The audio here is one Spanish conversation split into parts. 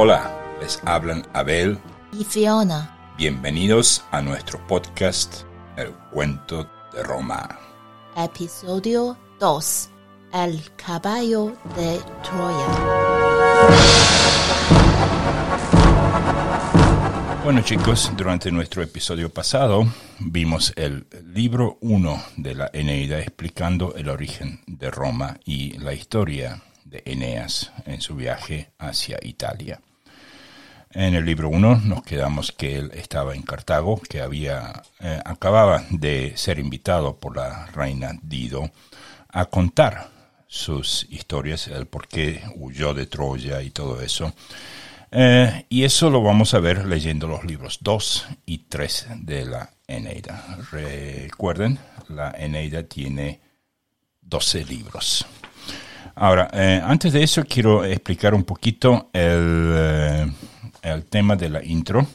Hola, les hablan Abel y Fiona. Bienvenidos a nuestro podcast El cuento de Roma. Episodio 2. El caballo de Troya. Bueno chicos, durante nuestro episodio pasado vimos el libro 1 de la Eneida explicando el origen de Roma y la historia de Eneas en su viaje hacia Italia. En el libro 1 nos quedamos que él estaba en Cartago, que había eh, acababa de ser invitado por la reina Dido a contar sus historias, el por qué huyó de Troya y todo eso. Eh, y eso lo vamos a ver leyendo los libros 2 y 3 de la Eneida. Recuerden, la Eneida tiene 12 libros. Ahora, eh, antes de eso quiero explicar un poquito el, eh, el tema de la intro.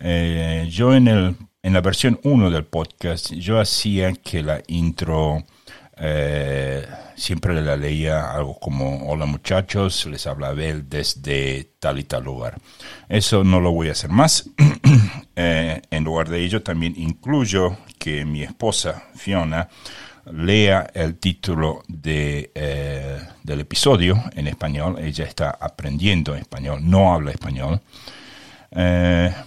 yo en, el, en la versión 1 del podcast, yo hacía que la intro eh, siempre la leía algo como, hola muchachos, les habla Abel desde tal y tal lugar. Eso no lo voy a hacer más. Eh, en lugar de ello, también incluyo que mi esposa, Fiona, lea el título eh, del episodio en español. Ella está aprendiendo español, no habla español.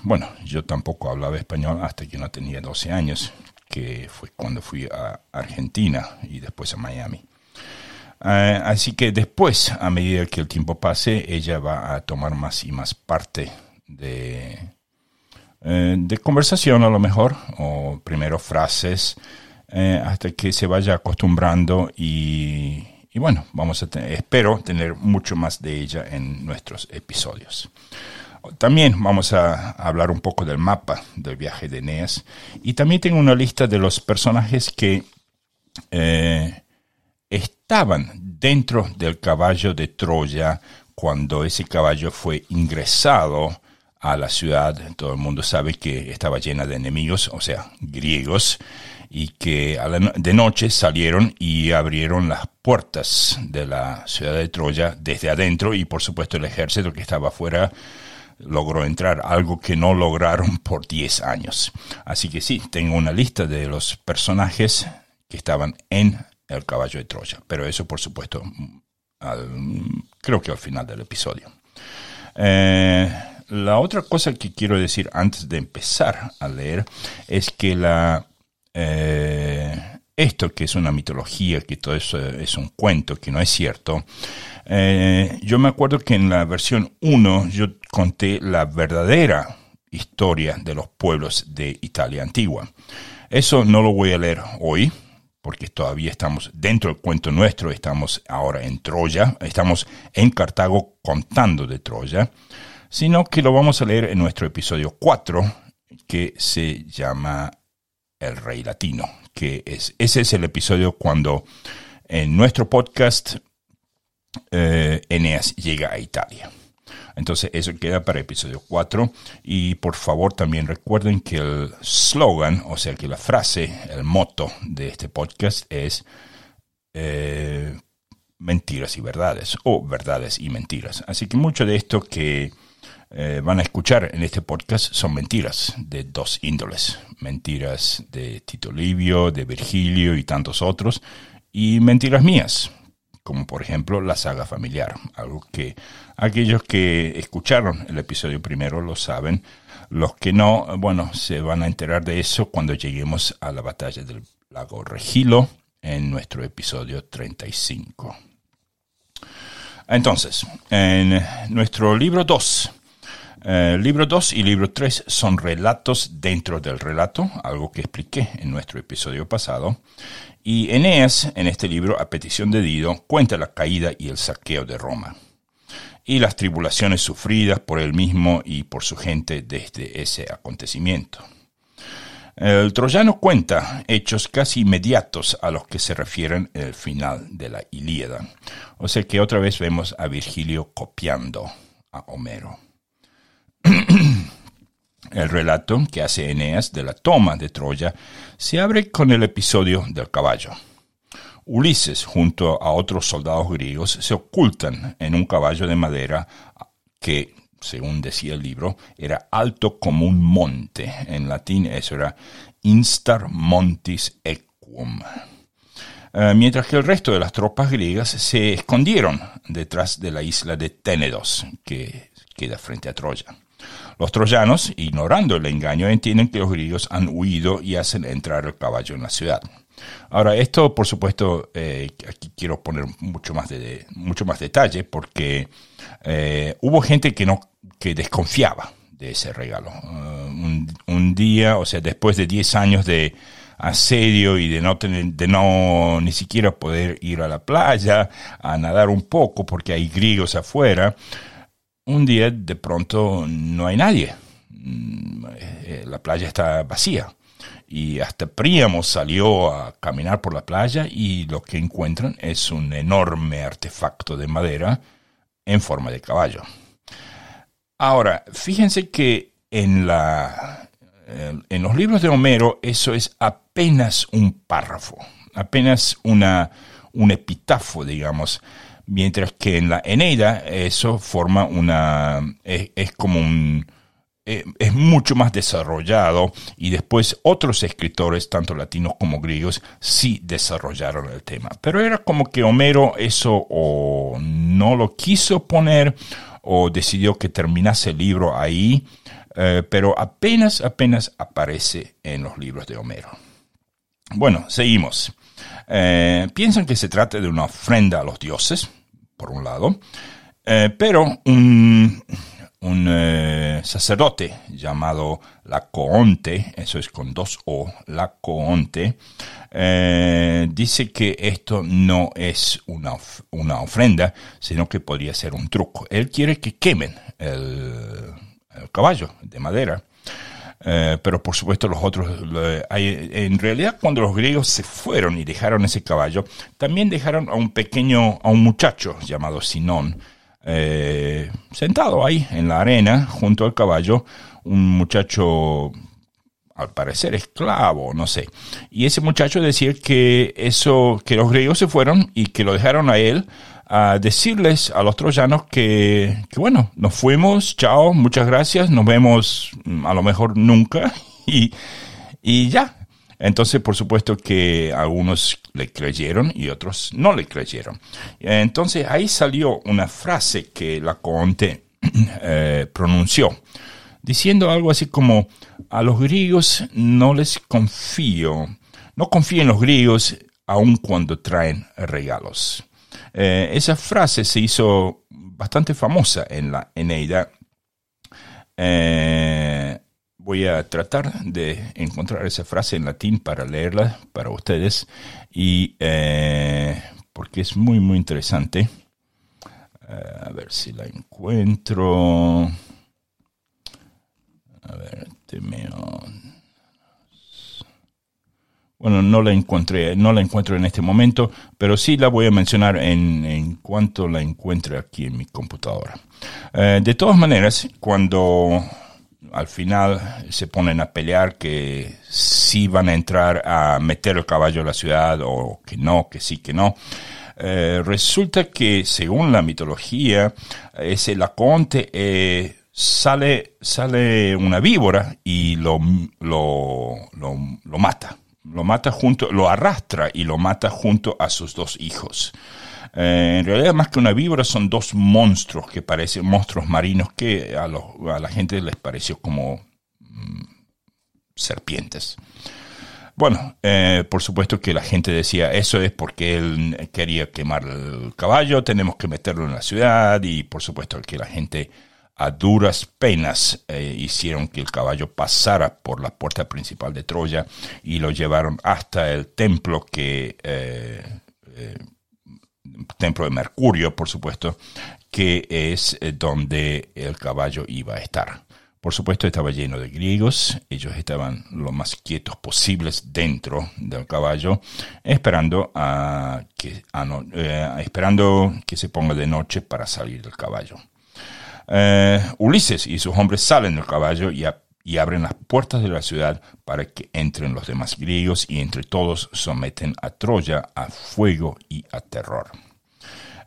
bueno, yo tampoco hablaba español hasta que no tenía 12 años que fue cuando fui a Argentina y después a Miami. Eh, así que después, a medida que el tiempo pase, ella va a tomar más y más parte de, eh, de conversación a lo mejor, o primero frases, eh, hasta que se vaya acostumbrando y, y bueno, vamos a espero tener mucho más de ella en nuestros episodios. También vamos a hablar un poco del mapa del viaje de Eneas. Y también tengo una lista de los personajes que eh, estaban dentro del caballo de Troya cuando ese caballo fue ingresado a la ciudad. Todo el mundo sabe que estaba llena de enemigos, o sea, griegos, y que de noche salieron y abrieron las puertas de la ciudad de Troya desde adentro y por supuesto el ejército que estaba afuera logró entrar, algo que no lograron por 10 años. Así que sí, tengo una lista de los personajes que estaban en el caballo de Troya, pero eso por supuesto creo que al final del episodio. Eh, la otra cosa que quiero decir antes de empezar a leer es que la eh, esto que es una mitología, que todo eso es un cuento, que no es cierto, eh, yo me acuerdo que en la versión 1 yo conté la verdadera historia de los pueblos de Italia antigua. Eso no lo voy a leer hoy, porque todavía estamos dentro del cuento nuestro, estamos ahora en Troya, estamos en Cartago contando de Troya, sino que lo vamos a leer en nuestro episodio 4, que se llama El Rey Latino, que es, ese es el episodio cuando en nuestro podcast eh, Eneas llega a Italia. Entonces eso queda para episodio 4 y por favor también recuerden que el slogan, o sea que la frase, el moto de este podcast es eh, mentiras y verdades o verdades y mentiras. Así que mucho de esto que eh, van a escuchar en este podcast son mentiras de dos índoles. Mentiras de Tito Livio, de Virgilio y tantos otros y mentiras mías como por ejemplo la saga familiar, algo que aquellos que escucharon el episodio primero lo saben, los que no, bueno, se van a enterar de eso cuando lleguemos a la batalla del lago Regilo en nuestro episodio 35. Entonces, en nuestro libro 2, eh, libro 2 y libro 3 son relatos dentro del relato, algo que expliqué en nuestro episodio pasado. Y Eneas, en este libro, a petición de Dido, cuenta la caída y el saqueo de Roma y las tribulaciones sufridas por él mismo y por su gente desde ese acontecimiento. El troyano cuenta hechos casi inmediatos a los que se refieren el final de la Ilíada. O sea que otra vez vemos a Virgilio copiando a Homero. El relato que hace Eneas de la toma de Troya se abre con el episodio del caballo. Ulises, junto a otros soldados griegos, se ocultan en un caballo de madera que según decía el libro, era alto como un monte. En latín eso era instar montis equum. Eh, mientras que el resto de las tropas griegas se escondieron detrás de la isla de Ténedos, que queda frente a Troya. Los troyanos, ignorando el engaño, entienden que los griegos han huido y hacen entrar el caballo en la ciudad. Ahora, esto, por supuesto, eh, aquí quiero poner mucho más, de, mucho más detalle, porque eh, hubo gente que, no, que desconfiaba de ese regalo. un, un, día, o sea, después de 10 años de, asedio y de no tener, de no ni siquiera poder ir a la playa a nadar un poco porque hay griegos afuera, un día de pronto no hay nadie. Mm, eh, la playa está vacía. Y hasta Príamo salió a caminar por la playa y lo que encuentran es un enorme artefacto de madera en forma de caballo. Ahora, fíjense que en la en los libros de Homero eso es apenas un párrafo, apenas una, un epitafo, digamos, mientras que en la Eneida eso forma una, es, como un, eh, es mucho más desarrollado y después otros escritores, tanto latinos como griegos, sí desarrollaron el tema. Pero era como que Homero eso o no lo quiso poner o decidió que terminase el libro ahí eh, pero apenas, apenas aparece en los libros de Homero. Bueno, seguimos. Eh, piensan que se trata de una ofrenda a los dioses, por un lado, eh, pero un, un sacerdote llamado Lacoonte, eso es con dos O, Lacoonte, dice que esto no es una, una ofrenda, sino que podría ser un truco. Él quiere que quemen el el caballo de madera. Eh, pero por supuesto los otros, hay, en realidad cuando los griegos se fueron y dejaron ese caballo, también dejaron a un pequeño, a un muchacho llamado Sinón, eh, sentado ahí en la arena junto al caballo, un muchacho al parecer esclavo, no sé. Y ese muchacho decía que eso, que los griegos se fueron y que lo dejaron a él a decirles a los troyanos que, que, bueno, nos fuimos, chao, muchas gracias, nos vemos mm, a lo mejor nunca y, y ya. Entonces, por supuesto que algunos le creyeron y otros no le creyeron. Entonces, ahí salió una frase que la Conte eh, pronunció, diciendo algo así como, a los griegos no les confío, no confío en los griegos aun cuando traen regalos. Eh, esa frase se hizo bastante famosa en la Eneida. Eh, voy a tratar de encontrar esa frase en latín para leerla para ustedes y eh, porque es muy muy interesante. a ver si la encuentro. A ver, temeo. Bueno, no la encontré, no la encuentro en este momento, pero sí la voy a mencionar en, en cuanto la encuentre aquí en mi computadora. Eh, de todas maneras, cuando al final se ponen a pelear que sí van a entrar a meter el caballo a la ciudad o que no, que sí, que no. Eh, resulta que según la mitología, ese laconte eh, sale, sale una víbora y lo, lo, lo mata lo mata junto, lo arrastra y lo mata junto a sus dos hijos. Eh, en realidad, más que una víbora, son dos monstruos que parecen monstruos marinos que a, la gente les pareció como mm, serpientes. Bueno, eh, por supuesto que la gente decía, eso es porque él quería quemar el caballo, tenemos que meterlo en la ciudad y por supuesto que la gente a duras penas eh, hicieron que el caballo pasara por la puerta principal de Troya y lo llevaron hasta el templo que eh, eh, templo de Mercurio, por supuesto, que es donde el caballo iba a estar. Por supuesto estaba lleno de griegos, ellos estaban lo más quietos posibles dentro del caballo, esperando a que, esperando que se ponga de noche para salir del caballo. Eh, Ulises y sus hombres salen del caballo y, abren las puertas de la ciudad para que entren los demás griegos y entre todos someten a Troya a fuego y a terror.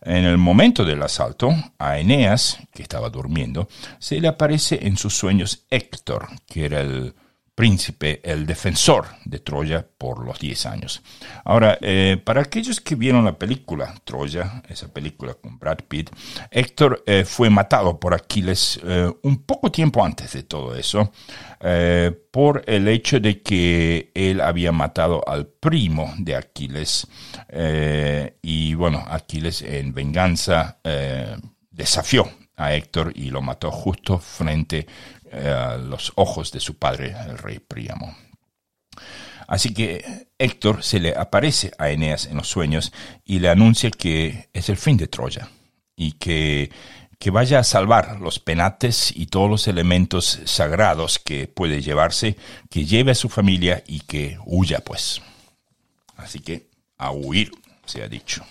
En el momento del asalto, a Eneas, que estaba durmiendo, se le aparece en sus sueños Héctor, que era el príncipe, el defensor de Troya por los 10 años. Ahora, eh, para aquellos que vieron la película Troya, esa película con Brad Pitt, Héctor eh, fue matado por Aquiles eh, un poco tiempo antes de todo eso, por el hecho de que él había matado al primo de Aquiles. y bueno, Aquiles en venganza desafió a Héctor y lo mató justo frente a los ojos de su padre, el rey Príamo. Así que Héctor se le aparece a Eneas en los sueños y le anuncia que es el fin de Troya y que, que vaya a salvar los penates y todos los elementos sagrados que puede llevarse, que lleve a su familia y que huya pues. Así que a huir, se ha dicho.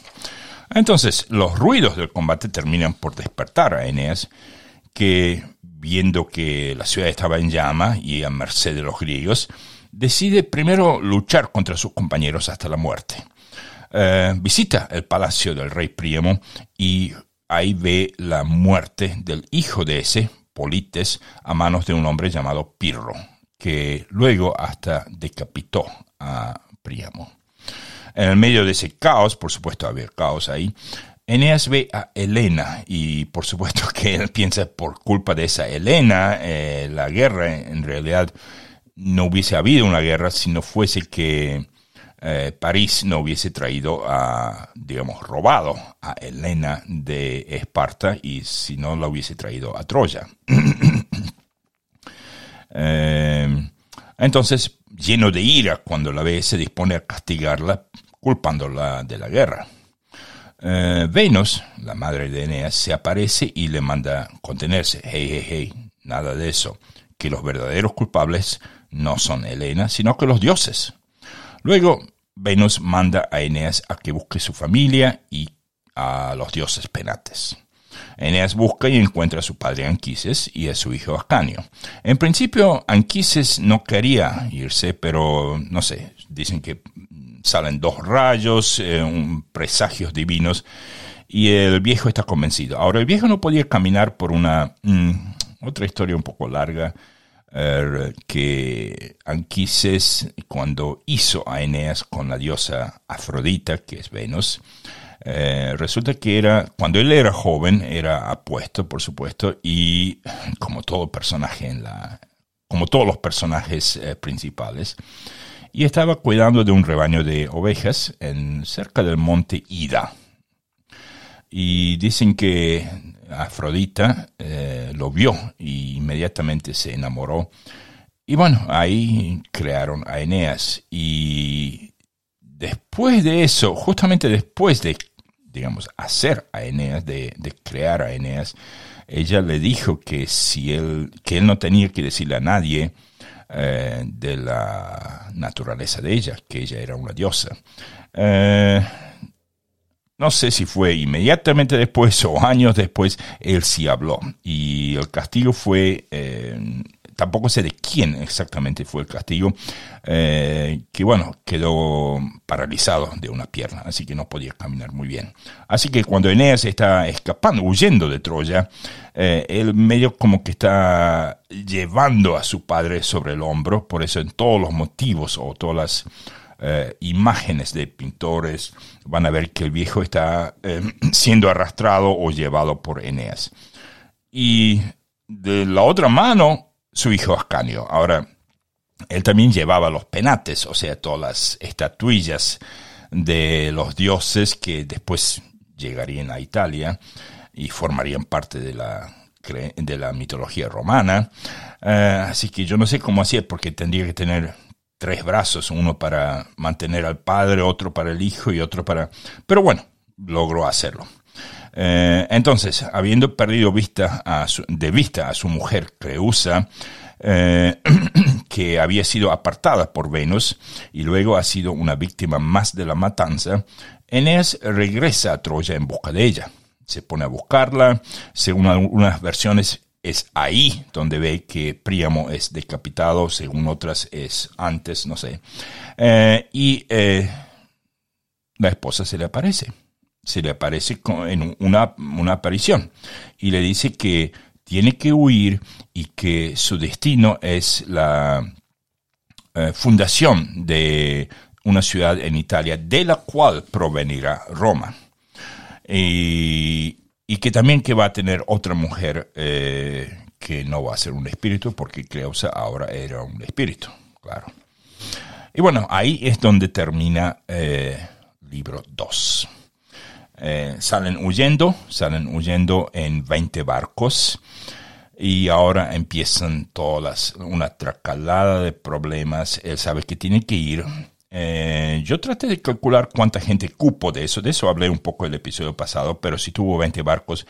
Entonces, los ruidos del combate terminan por despertar a Eneas, que viendo que la ciudad estaba en llama y a merced de los griegos, decide primero luchar contra sus compañeros hasta la muerte. Eh, visita el palacio del rey Príamo y ahí ve la muerte del hijo de ese, Polites, a manos de un hombre llamado Pirro, que luego hasta decapitó a Príamo. En el medio de ese caos, por supuesto había caos ahí, Eneas ve a Helena y por supuesto que él piensa por culpa de esa Helena, eh, la guerra en realidad no hubiese habido una guerra si no fuese que eh, París no hubiese traído a, digamos, robado a Helena de Esparta y si no la hubiese traído a Troya. Eh, entonces, lleno de ira, cuando la ve, se dispone a castigarla culpándola de la guerra. Eh, Venus, la madre de Eneas, se aparece y le manda contenerse. Hey, hey, hey, nada de eso. Que los verdaderos culpables no son Helena, sino que los dioses. Luego, Venus manda a Eneas a que busque su familia y a los dioses penates. Eneas busca y encuentra a su padre Anquises y a su hijo Ascanio. En principio, Anquises no quería irse, pero no sé, dicen que salen dos rayos, eh, presagios divinos, y el viejo está convencido. Ahora, el viejo no podía caminar por una mm, otra historia un poco larga, er, que Anquises, cuando hizo a Eneas con la diosa Afrodita, que es Venus, eh, resulta que era, cuando él era joven, era apuesto, por supuesto, y como todo personaje como todos los personajes eh, principales, y estaba cuidando de un rebaño de ovejas en, cerca del monte Ida. Y dicen que Afrodita eh, lo vio y inmediatamente se enamoró. Y bueno, ahí crearon a Eneas. Y después de eso, justamente después de, digamos, hacer a Eneas, de, de crear a Eneas, ella le dijo que si él, que él no tenía que decirle a nadie eh, de la naturaleza de ella, que ella era una diosa. Eh, no sé si fue inmediatamente después o años después, él sí habló. Y el castigo fue eh, tampoco sé de quién exactamente fue el castigo, eh, que bueno, quedó paralizado de una pierna, así que no podía caminar muy bien. Así que cuando Eneas está escapando, huyendo de Troya, eh, él medio como que está llevando a su padre sobre el hombro, por eso en todos los motivos o todas las eh, imágenes de pintores van a ver que el viejo está siendo arrastrado o llevado por Eneas. Y de la otra mano, su hijo Ascanio. Ahora, él también llevaba los penates, o sea, todas las estatuillas de los dioses que después llegarían a Italia y formarían parte de la, de la mitología romana. Eh, así que yo no sé cómo hacía, porque tendría que tener tres brazos, uno para mantener al padre, otro para el hijo y otro para... Pero bueno, logró hacerlo. Eh, entonces, habiendo perdido vista de vista a su mujer Creusa, eh, que había sido apartada por Venus y luego ha sido una víctima más de la matanza, Eneas regresa a Troya en busca de ella. Se pone a buscarla, según algunas versiones es ahí donde ve que Príamo es decapitado, según otras es antes, no sé. Eh, y la esposa se le aparece se le aparece en una, una aparición y le dice que tiene que huir y que su destino es la eh, fundación de una ciudad en Italia de la cual provenirá Roma. Y, que también que va a tener otra mujer eh, que no va a ser un espíritu porque Cleusa ahora era un espíritu, claro. Y bueno, ahí es donde termina eh, libro 2. Eh, salen huyendo, salen huyendo en 20 barcos y ahora empiezan todas una tracalada de problemas. Él sabe que tiene que ir. Eh, yo traté de calcular cuánta gente cupo de eso. De eso hablé un poco el episodio pasado, pero si tuvo 20 barcos,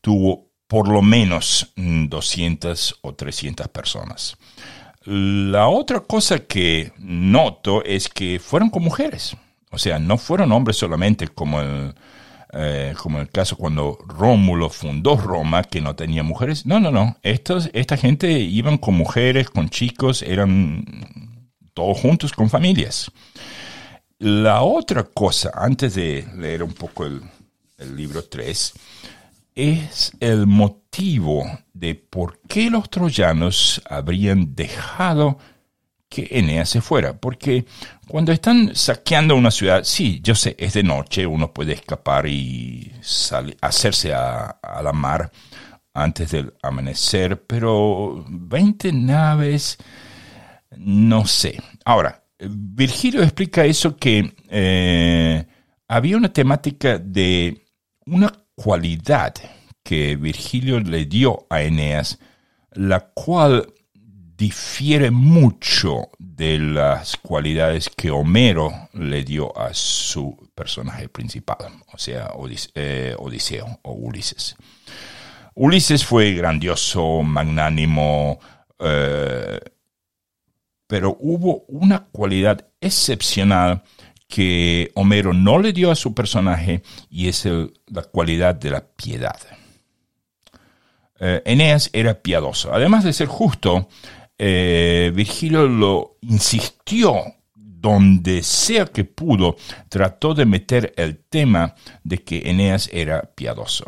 tuvo por lo menos 200 mm, o 300 personas. La otra cosa que noto es que fueron con mujeres. O sea, no fueron hombres solamente como el, eh, como el caso cuando Rómulo fundó Roma, que no tenía mujeres. No, no, no. Estos, esta gente iban con mujeres, con chicos, eran todos juntos con familias. La otra cosa, antes de leer un poco el, el libro 3, es el motivo de por qué los troyanos habrían dejado que Eneas se fuera. Porque cuando están saqueando una ciudad, sí, yo sé, es de noche, uno puede escapar y hacerse a, la mar antes del amanecer, pero 20 naves, no sé. Ahora, Virgilio explica eso que eh, había una temática de una cualidad que Virgilio le dio a Eneas, la cual difiere mucho de las cualidades que Homero le dio a su personaje principal, o sea, eh, Odiseo o Ulises. Ulises fue grandioso, magnánimo, eh, pero hubo una cualidad excepcional que Homero no le dio a su personaje y es la cualidad de la piedad. Eh, Eneas era piadoso. Además de ser justo, eh, Virgilio lo insistió donde sea que pudo, trató de meter el tema de que Eneas era piadoso.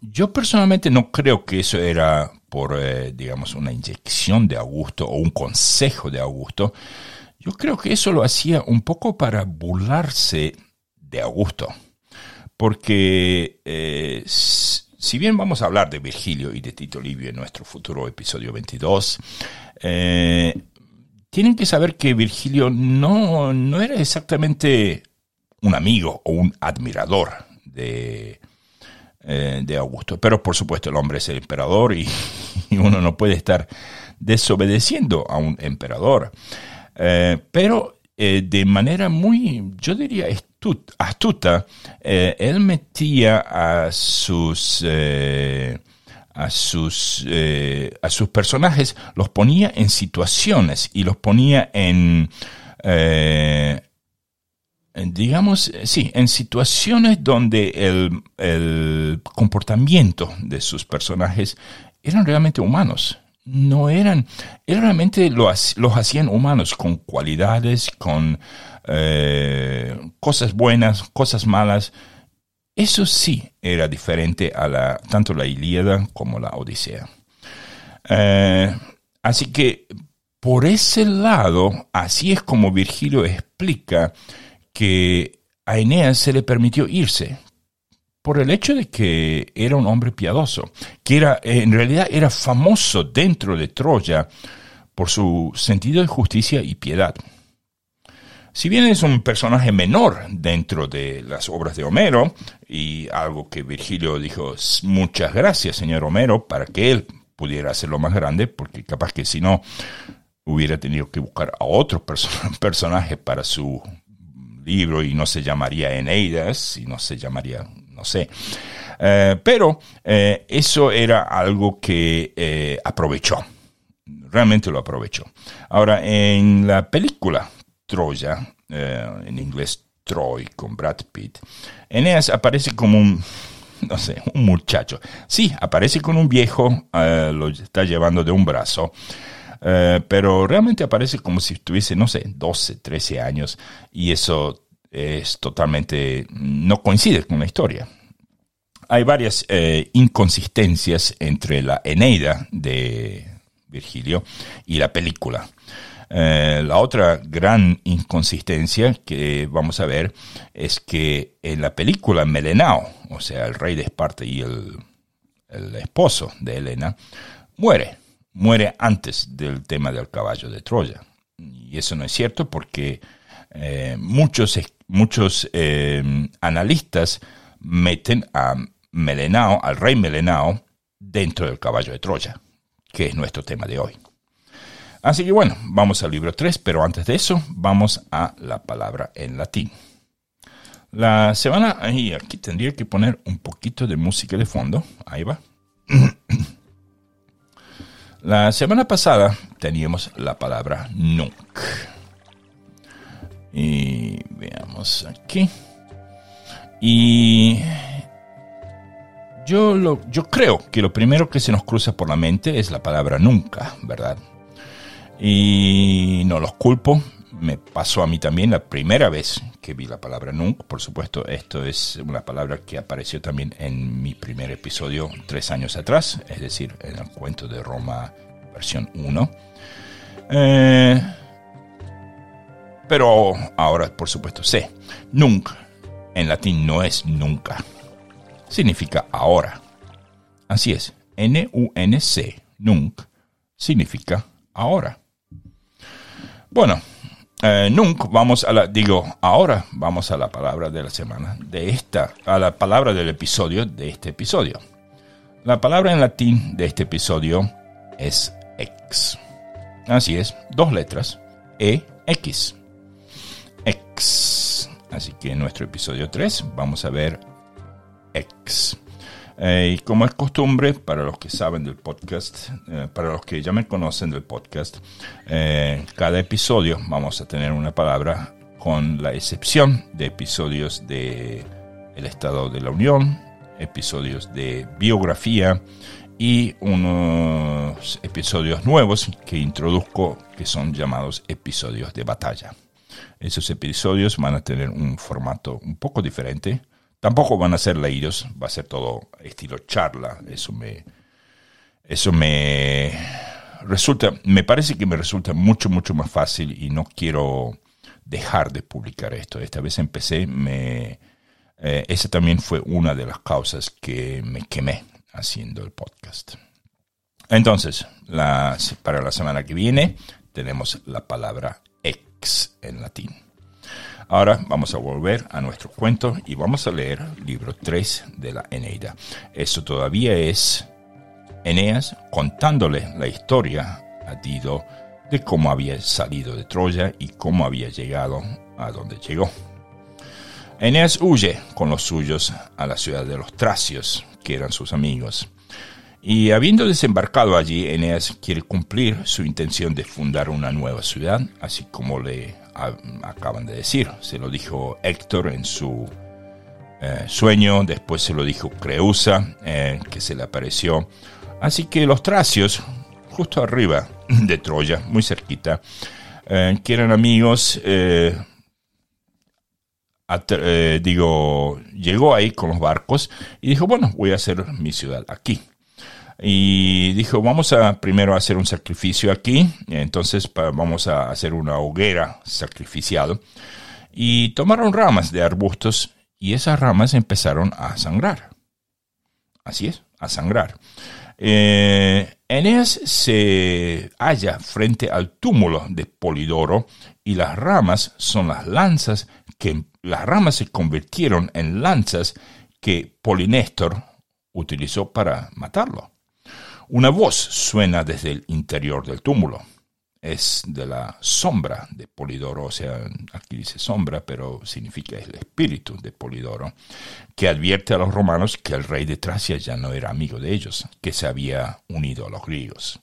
Yo personalmente no creo que eso era por, eh, digamos, una inyección de Augusto o un consejo de Augusto, yo creo que eso lo hacía un poco para burlarse de Augusto, porque eh, si bien vamos a hablar de Virgilio y de Tito Livio en nuestro futuro episodio 22, eh, tienen que saber que Virgilio no, no era exactamente un amigo o un admirador de, eh, de Augusto. Pero por supuesto el hombre es el emperador y, uno no puede estar desobedeciendo a un emperador. Eh, pero de manera muy, yo diría, astuta, eh, él metía a sus, a, sus, a sus personajes, los ponía en situaciones y los ponía en, digamos, sí, en situaciones donde el, el comportamiento de sus personajes eran realmente humanos no eran, realmente los, los hacían humanos con cualidades, con eh, cosas buenas, cosas malas. Eso sí era diferente a la, tanto la Ilíada como la Odisea. Eh, así que por ese lado, así es como Virgilio explica que a Eneas se le permitió irse, por el hecho de que era un hombre piadoso, que era, en realidad era famoso dentro de Troya por su sentido de justicia y piedad. Si bien es un personaje menor dentro de las obras de Homero, y algo que Virgilio dijo, muchas gracias, señor Homero, para que él pudiera hacerlo más grande, porque capaz que si no hubiera tenido que buscar a otro personaje para su libro y no se llamaría Eneidas y no se llamaría no sé. Eh, pero eh, eso era algo que eh, aprovechó, realmente lo aprovechó. Ahora, en la película Troya, en inglés Troy con Brad Pitt, Eneas aparece como un, no sé, un muchacho. Sí, aparece con un viejo, lo está llevando de un brazo. pero realmente aparece como si tuviese, no sé, 12, 13 años y eso es totalmente, no coincide con la historia. Hay varias eh, inconsistencias entre la Eneida de Virgilio y la película. Eh, la otra gran inconsistencia que vamos a ver es que en la película Melenao, o sea, el rey de Esparta y el, esposo de Helena, muere, muere antes del tema del caballo de Troya. Y eso no es cierto porque eh, muchos, muchos eh, analistas meten a Melenao, al rey Melenao, dentro del caballo de Troya, que es nuestro tema de hoy. Así que bueno, vamos al libro 3, pero antes de eso vamos a la palabra en latín. La semana, ahí aquí tendría que poner un poquito de música de fondo, ahí va. La semana pasada teníamos la palabra nunc. Y veamos aquí. Y yo, lo, yo creo que lo primero que se nos cruza por la mente es la palabra nunca, ¿verdad? Y no los culpo, me pasó a mí también la primera vez que vi la palabra nunca. Por supuesto, esto es una palabra que apareció también en mi primer episodio tres años atrás, es decir, en el cuento de Roma versión 1. Eh, pero ahora, por supuesto, sé. Nunc en latín no es nunca. Significa ahora. Así es. N-U-N-C. Nunc significa ahora. Bueno, eh, nunca vamos a la, digo, ahora vamos a la palabra de la semana, de esta, a la palabra del episodio, de este episodio. La palabra en latín de este episodio es ex. Así es, dos letras, E, X. Así que en nuestro episodio 3 vamos a ver ex. Eh, y como es costumbre, para los que saben del podcast, eh, para los que ya me conocen del podcast, eh, cada episodio vamos a tener una palabra con la excepción de episodios de El Estado de la Unión, episodios de biografía y unos episodios nuevos que introduzco que son llamados episodios de batalla. Esos episodios van a tener un formato un poco diferente Tampoco van a ser leídos, va a ser todo estilo charla. Eso me, eso me resulta, me parece que me resulta mucho, mucho más fácil y no quiero dejar de publicar esto. Esta vez empecé, me, eh, esa también fue una de las causas que me quemé haciendo el podcast. Entonces, para la semana que viene tenemos la palabra en latín. Ahora vamos a volver a nuestro cuento y vamos a leer libro 3 de la Eneida. Esto todavía es Eneas contándole la historia a Dido de cómo había salido de Troya y cómo había llegado a donde llegó. Eneas huye con los suyos a la ciudad de los Tracios, que eran sus amigos. Y habiendo desembarcado allí, Eneas quiere cumplir su intención de fundar una nueva ciudad, así como le acaban de decir. Se lo dijo Héctor en su eh, sueño, después se lo dijo Creusa, eh, que se le apareció. Así que los tracios, justo arriba de Troya, muy cerquita, eh, que eran amigos, digo, llegó ahí con los barcos y dijo, bueno, voy a hacer mi ciudad aquí y dijo, vamos a primero hacer un sacrificio aquí, entonces vamos a hacer una hoguera sacrificial. Y tomaron ramas de arbustos y esas ramas empezaron a sangrar. Así es, a sangrar. Eh, Eneas se halla frente al túmulo de Polidoro y las ramas son las lanzas que las ramas se convirtieron en lanzas que Polinéstor utilizó para matarlo. Una voz suena desde el interior del túmulo. Es de la sombra de Polidoro, o sea, aquí dice sombra, pero significa el espíritu de Polidoro, que advierte a los romanos que el rey de Tracia ya no era amigo de ellos, que se había unido a los griegos.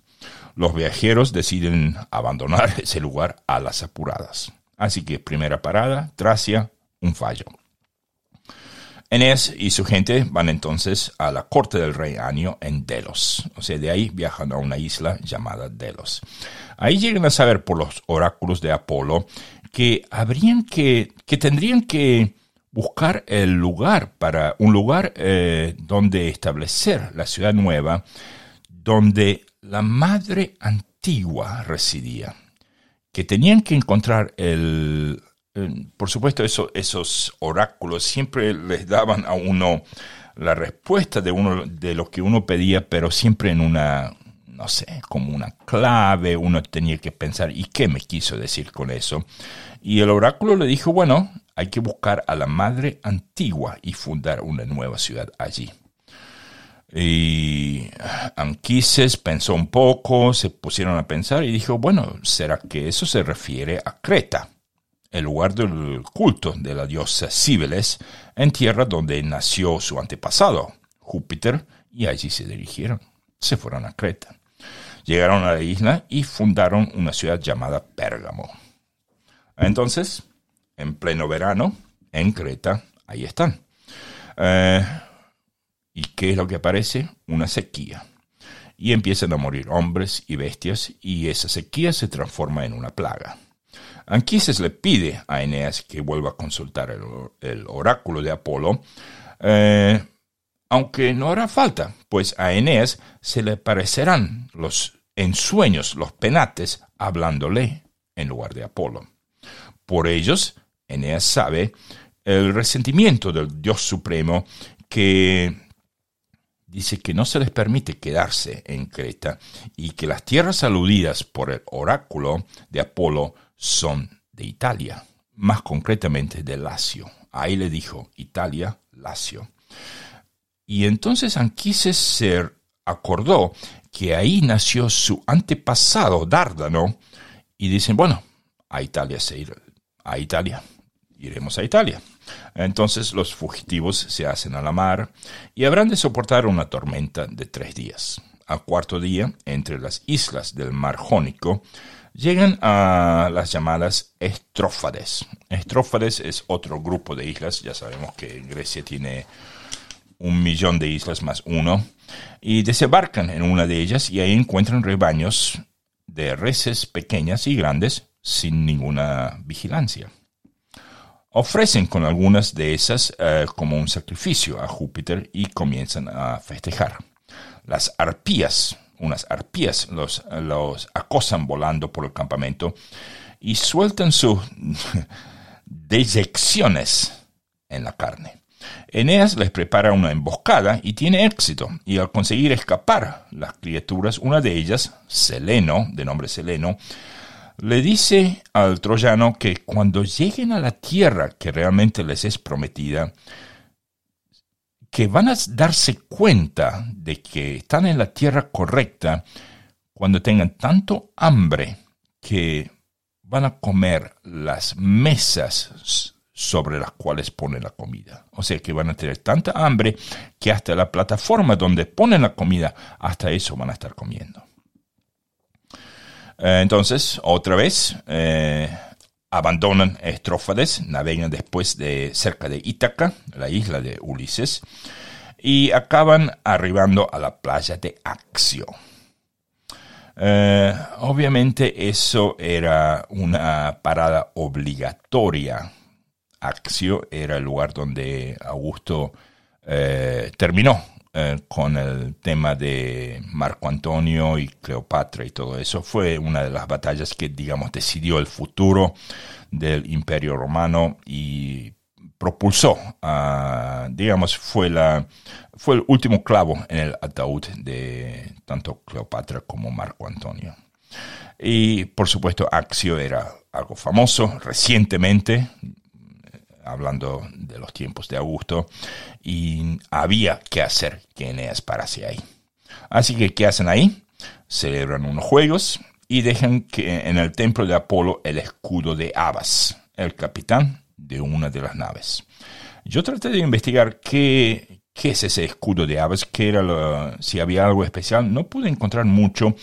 Los viajeros deciden abandonar ese lugar a las apuradas. Así que primera parada, Tracia, un fallo. Eneas y su gente van entonces a la corte del rey Anio en Delos. O sea, de ahí viajan a una isla llamada Delos. Ahí llegan a saber por los oráculos de Apolo que habrían que, que tendrían que buscar el lugar para un lugar eh, donde establecer la ciudad nueva, donde la madre antigua residía, que tenían que encontrar el, por supuesto, eso, esos oráculos siempre les daban a uno la respuesta de, uno, de lo que uno pedía, pero siempre en una, no sé, como una clave, uno tenía que pensar, ¿y qué me quiso decir con eso? Y el oráculo le dijo, bueno, hay que buscar a la madre antigua y fundar una nueva ciudad allí. Y Anquises pensó un poco, se pusieron a pensar y dijo, bueno, ¿será que eso se refiere a Creta? El lugar del culto de la diosa Cibeles, en tierra donde nació su antepasado, Júpiter, y allí se dirigieron. Se fueron a Creta. Llegaron a la isla y fundaron una ciudad llamada Pérgamo. Entonces, en pleno verano, en Creta, ahí están. Eh, ¿Y qué es lo que aparece? Una sequía. Y empiezan a morir hombres y bestias, y esa sequía se transforma en una plaga. Anquises le pide a Eneas que vuelva a consultar el, oráculo de Apolo, eh, aunque no hará falta, pues a Eneas se le parecerán los ensueños, los penates, hablándole en lugar de Apolo. Por ellos, Eneas sabe el resentimiento del Dios Supremo que dice que no se les permite quedarse en Creta y que las tierras aludidas por el oráculo de Apolo son de Italia, más concretamente de Lacio. Ahí le dijo Italia, Lacio. Y entonces Anquises se acordó que ahí nació su antepasado Dárdano y dicen, bueno, a Italia se irá, a Italia, iremos a Italia. Entonces los fugitivos se hacen a la mar y habrán de soportar una tormenta de tres días. Al cuarto día, entre las islas del mar Jónico, llegan a las llamadas estrófades. Estrófades es otro grupo de islas, ya sabemos que Grecia tiene un millón de islas más uno, y desembarcan en una de ellas y ahí encuentran rebaños de reses pequeñas y grandes sin ninguna vigilancia. Ofrecen con algunas de esas eh, como un sacrificio a Júpiter y comienzan a festejar. Las arpías unas arpías los, acosan volando por el campamento y sueltan sus deyecciones en la carne. Eneas les prepara una emboscada y tiene éxito, y al conseguir escapar las criaturas, una de ellas, Seleno, de nombre Seleno, le dice al troyano que cuando lleguen a la tierra que realmente les es prometida, que van a darse cuenta de que están en la tierra correcta cuando tengan tanto hambre que van a comer las mesas sobre las cuales ponen la comida. O sea que van a tener tanta hambre que hasta la plataforma donde ponen la comida, hasta eso van a estar comiendo. Eh, entonces, otra vez, eh, abandonan Estrófades, navegan después de cerca de Ítaca, la isla de Ulises, y acaban arribando a la playa de Axio. Eh, obviamente eso era una parada obligatoria. Axio era el lugar donde Augusto eh, terminó eh, con el tema de Marco Antonio y Cleopatra y todo eso. Fue una de las batallas que, digamos, decidió el futuro del Imperio Romano y propulsó, digamos, fue, la, fue el último clavo en el ataúd de tanto Cleopatra como Marco Antonio. Y por supuesto, Axio era algo famoso recientemente, hablando de los tiempos de Augusto, y había que hacer que Eneas parase ahí. Así que, ¿qué hacen ahí? Celebran unos juegos y dejan que en el templo de Apolo el escudo de Abas, el capitán de una de las naves. Yo traté de investigar qué, qué es ese escudo de Abas, qué era si había algo especial. No pude encontrar mucho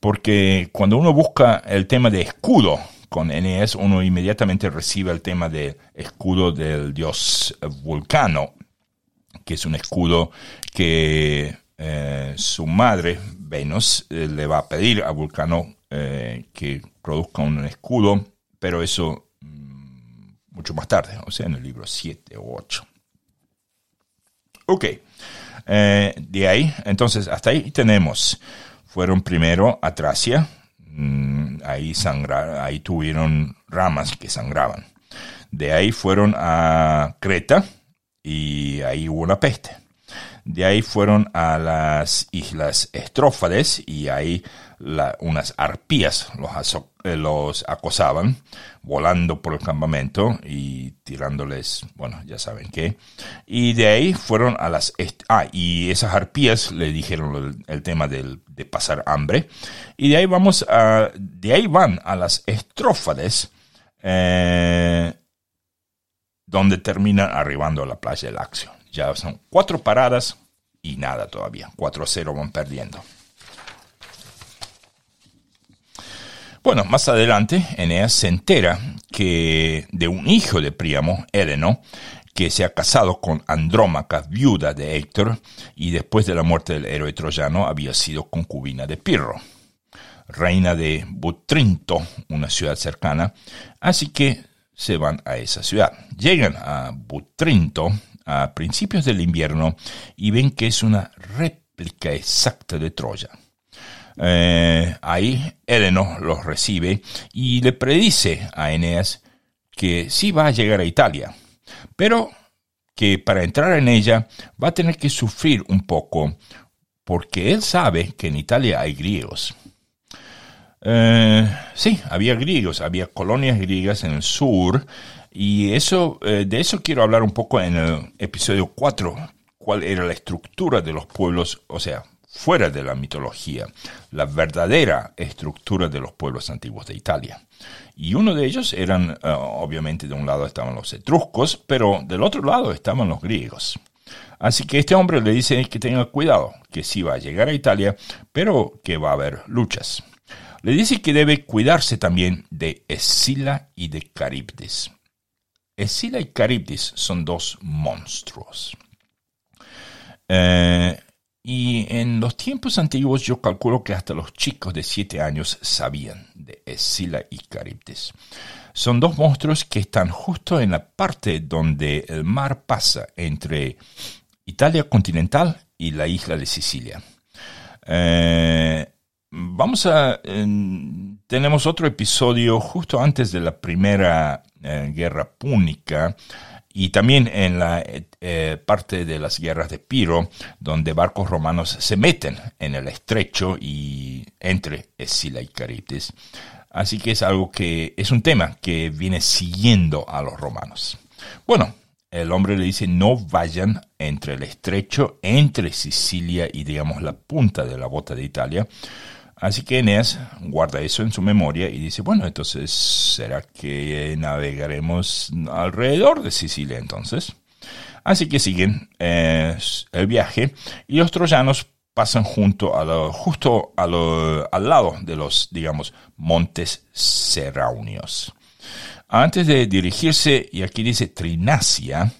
porque cuando uno busca el tema de escudo con Eneas, uno inmediatamente recibe el tema de escudo del dios Vulcano. que es un escudo que eh, su madre, Venus, eh, le va a pedir a Vulcano eh, que produzca un escudo, pero eso mm, mucho más tarde, o sea, en el libro 7 o 8. Ok, de ahí, entonces, hasta ahí tenemos, fueron primero a Tracia, ahí, sangra, ahí tuvieron ramas que sangraban. De ahí fueron a Creta y ahí hubo una peste. De ahí fueron a las islas Estrófades y ahí unas arpías los, eh, los, acosaban, volando por el campamento y tirándoles, bueno, ya saben qué. Y de ahí fueron a las... Ah, y esas arpías le dijeron el, tema de pasar hambre. Y de ahí vamos a... De ahí van a las Estrófades. Eh, donde terminan arribando a la playa del Axio. Ya son cuatro paradas y nada todavía. 4-0 van perdiendo. Bueno, más adelante, Eneas se entera que de un hijo de Príamo, Heleno, que se ha casado con Andrómaca, viuda de Héctor, y después de la muerte del héroe troyano había sido concubina de Pirro, reina de Butrinto, una ciudad cercana, así que se van a esa ciudad. Llegan a Butrinto, a principios del invierno y ven que es una réplica exacta de Troya. Eh, ahí Heleno los recibe y le predice a Eneas que sí va a llegar a Italia, pero que para entrar en ella va a tener que sufrir un poco porque él sabe que en Italia hay griegos. Eh, sí, había griegos, había colonias griegas en el sur y eso, eh, de eso quiero hablar un poco en el episodio 4, cuál era la estructura de los pueblos, o sea, fuera de la mitología, la verdadera estructura de los pueblos antiguos de Italia. Y uno de ellos eran, eh, obviamente, de un lado estaban los etruscos, pero del otro lado estaban los griegos. Así que este hombre le dice que tenga cuidado, que sí va a llegar a Italia, pero que va a haber luchas. Le dice que debe cuidarse también de Escila y de Caribdes. Escila y Caribdis son dos monstruos. Eh, y en los tiempos antiguos yo calculo que hasta los chicos de 7 años sabían de Escila y Caribdis. Son dos monstruos que están justo en la parte donde el mar pasa entre Italia continental y la isla de Sicilia. Eh, vamos a... tenemos otro episodio justo antes de la primera eh, guerra púnica y también en la eh, parte de las guerras de Piro, donde barcos romanos se meten en el estrecho y entre Escila y Caribdis. Así que es algo que es un tema que viene siguiendo a los romanos. Bueno, el hombre le dice no vayan entre el estrecho, entre Sicilia y digamos la punta de la bota de Italia, Así que Eneas guarda eso en su memoria y dice, bueno, entonces, ¿será que navegaremos alrededor de Sicilia entonces? Así que siguen eh, el viaje y los troyanos pasan junto a lo, justo a al lado de los, digamos, montes Seraunios. Antes de dirigirse, y aquí dice Trinacia,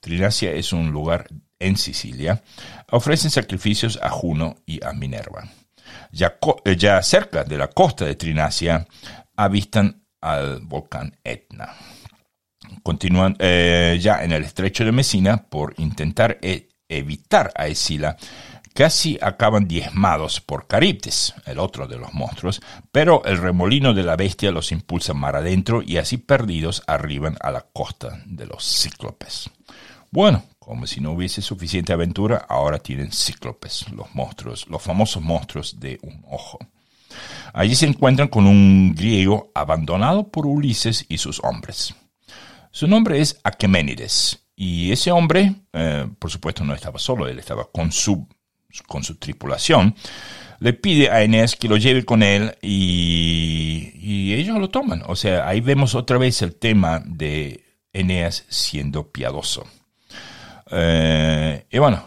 Trinacia es un lugar en Sicilia, ofrecen sacrificios a Juno y a Minerva. Eh, ya, cerca de la costa de Trinacia, avistan al volcán Etna. Continúan eh, ya en el estrecho de Mesina por intentar e, evitar a Escila. Casi acaban diezmados por Caribtes, el otro de los monstruos, pero el remolino de la bestia los impulsa mar adentro y así perdidos arriban a la costa de los cíclopes. Bueno, como si no hubiese suficiente aventura, ahora tienen cíclopes, los monstruos, los famosos monstruos de un ojo. Allí se encuentran con un griego abandonado por Ulises y sus hombres. Su nombre es Aqueménides, y ese hombre, eh, por supuesto, no estaba solo, él estaba con su, con su tripulación. Le pide a Eneas que lo lleve con él y, y ellos lo toman. O sea, ahí vemos otra vez el tema de Eneas siendo piadoso. Eh, y bueno,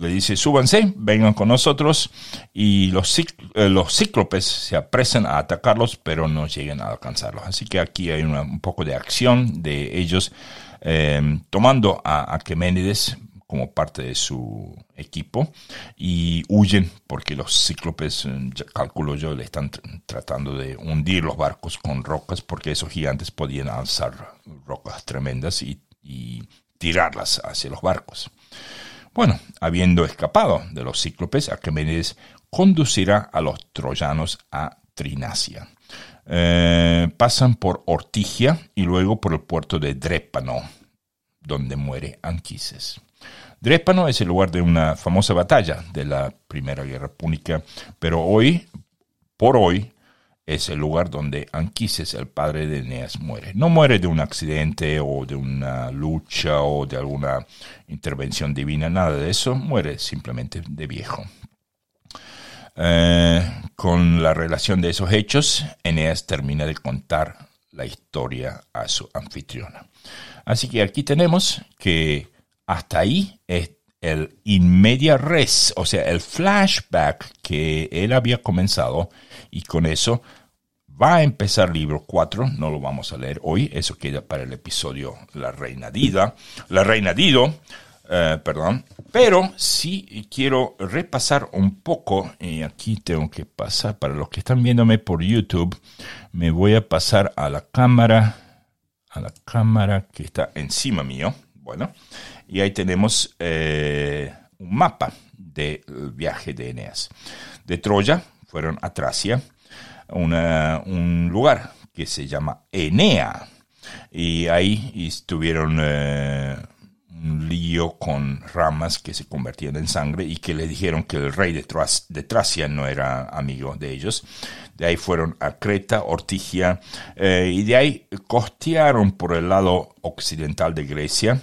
le dice, súbanse, vengan con nosotros, y los, eh, los cíclopes se apresan a atacarlos, pero no llegan a alcanzarlos. Así que aquí hay un poco de acción de ellos eh, tomando a Aqueménides como parte de su equipo y huyen porque los cíclopes, calculo yo, le están tratando de hundir los barcos con rocas porque esos gigantes podían alzar rocas tremendas y, tirarlas hacia los barcos. Bueno, habiendo escapado de los cíclopes, Aqueménides conducirá a los troyanos a Trinacia. Eh, pasan por Ortigia y luego por el puerto de Drépano, donde muere Anquises. Drépano es el lugar de una famosa batalla de la Primera Guerra Púnica, pero hoy, por hoy, es el lugar donde Anquises, el padre de Eneas, muere. No muere de un accidente o de una lucha o de alguna intervención divina, nada de eso, muere simplemente de viejo. Eh, con la relación de esos hechos, Eneas termina de contar la historia a su anfitriona. Así que aquí tenemos que hasta ahí es el inmedia res, o sea, el flashback que él había comenzado y con eso va a empezar libro 4, no lo vamos a leer hoy, eso queda para el episodio La Reina Dida, La Reina Dido, eh, perdón, pero sí quiero repasar un poco, y aquí tengo que pasar, para los que están viéndome por YouTube, me voy a pasar a la cámara, a la cámara que está encima mío, bueno, y ahí tenemos eh, un mapa del viaje de Eneas. De Troya fueron a Tracia, un lugar que se llama Enea, y ahí estuvieron... Eh, un lío con ramas que se convertían en sangre y que le dijeron que el rey de, Tracia no era amigo de ellos. De ahí fueron a Creta, Ortigia, eh, y de ahí costearon por el lado occidental de Grecia,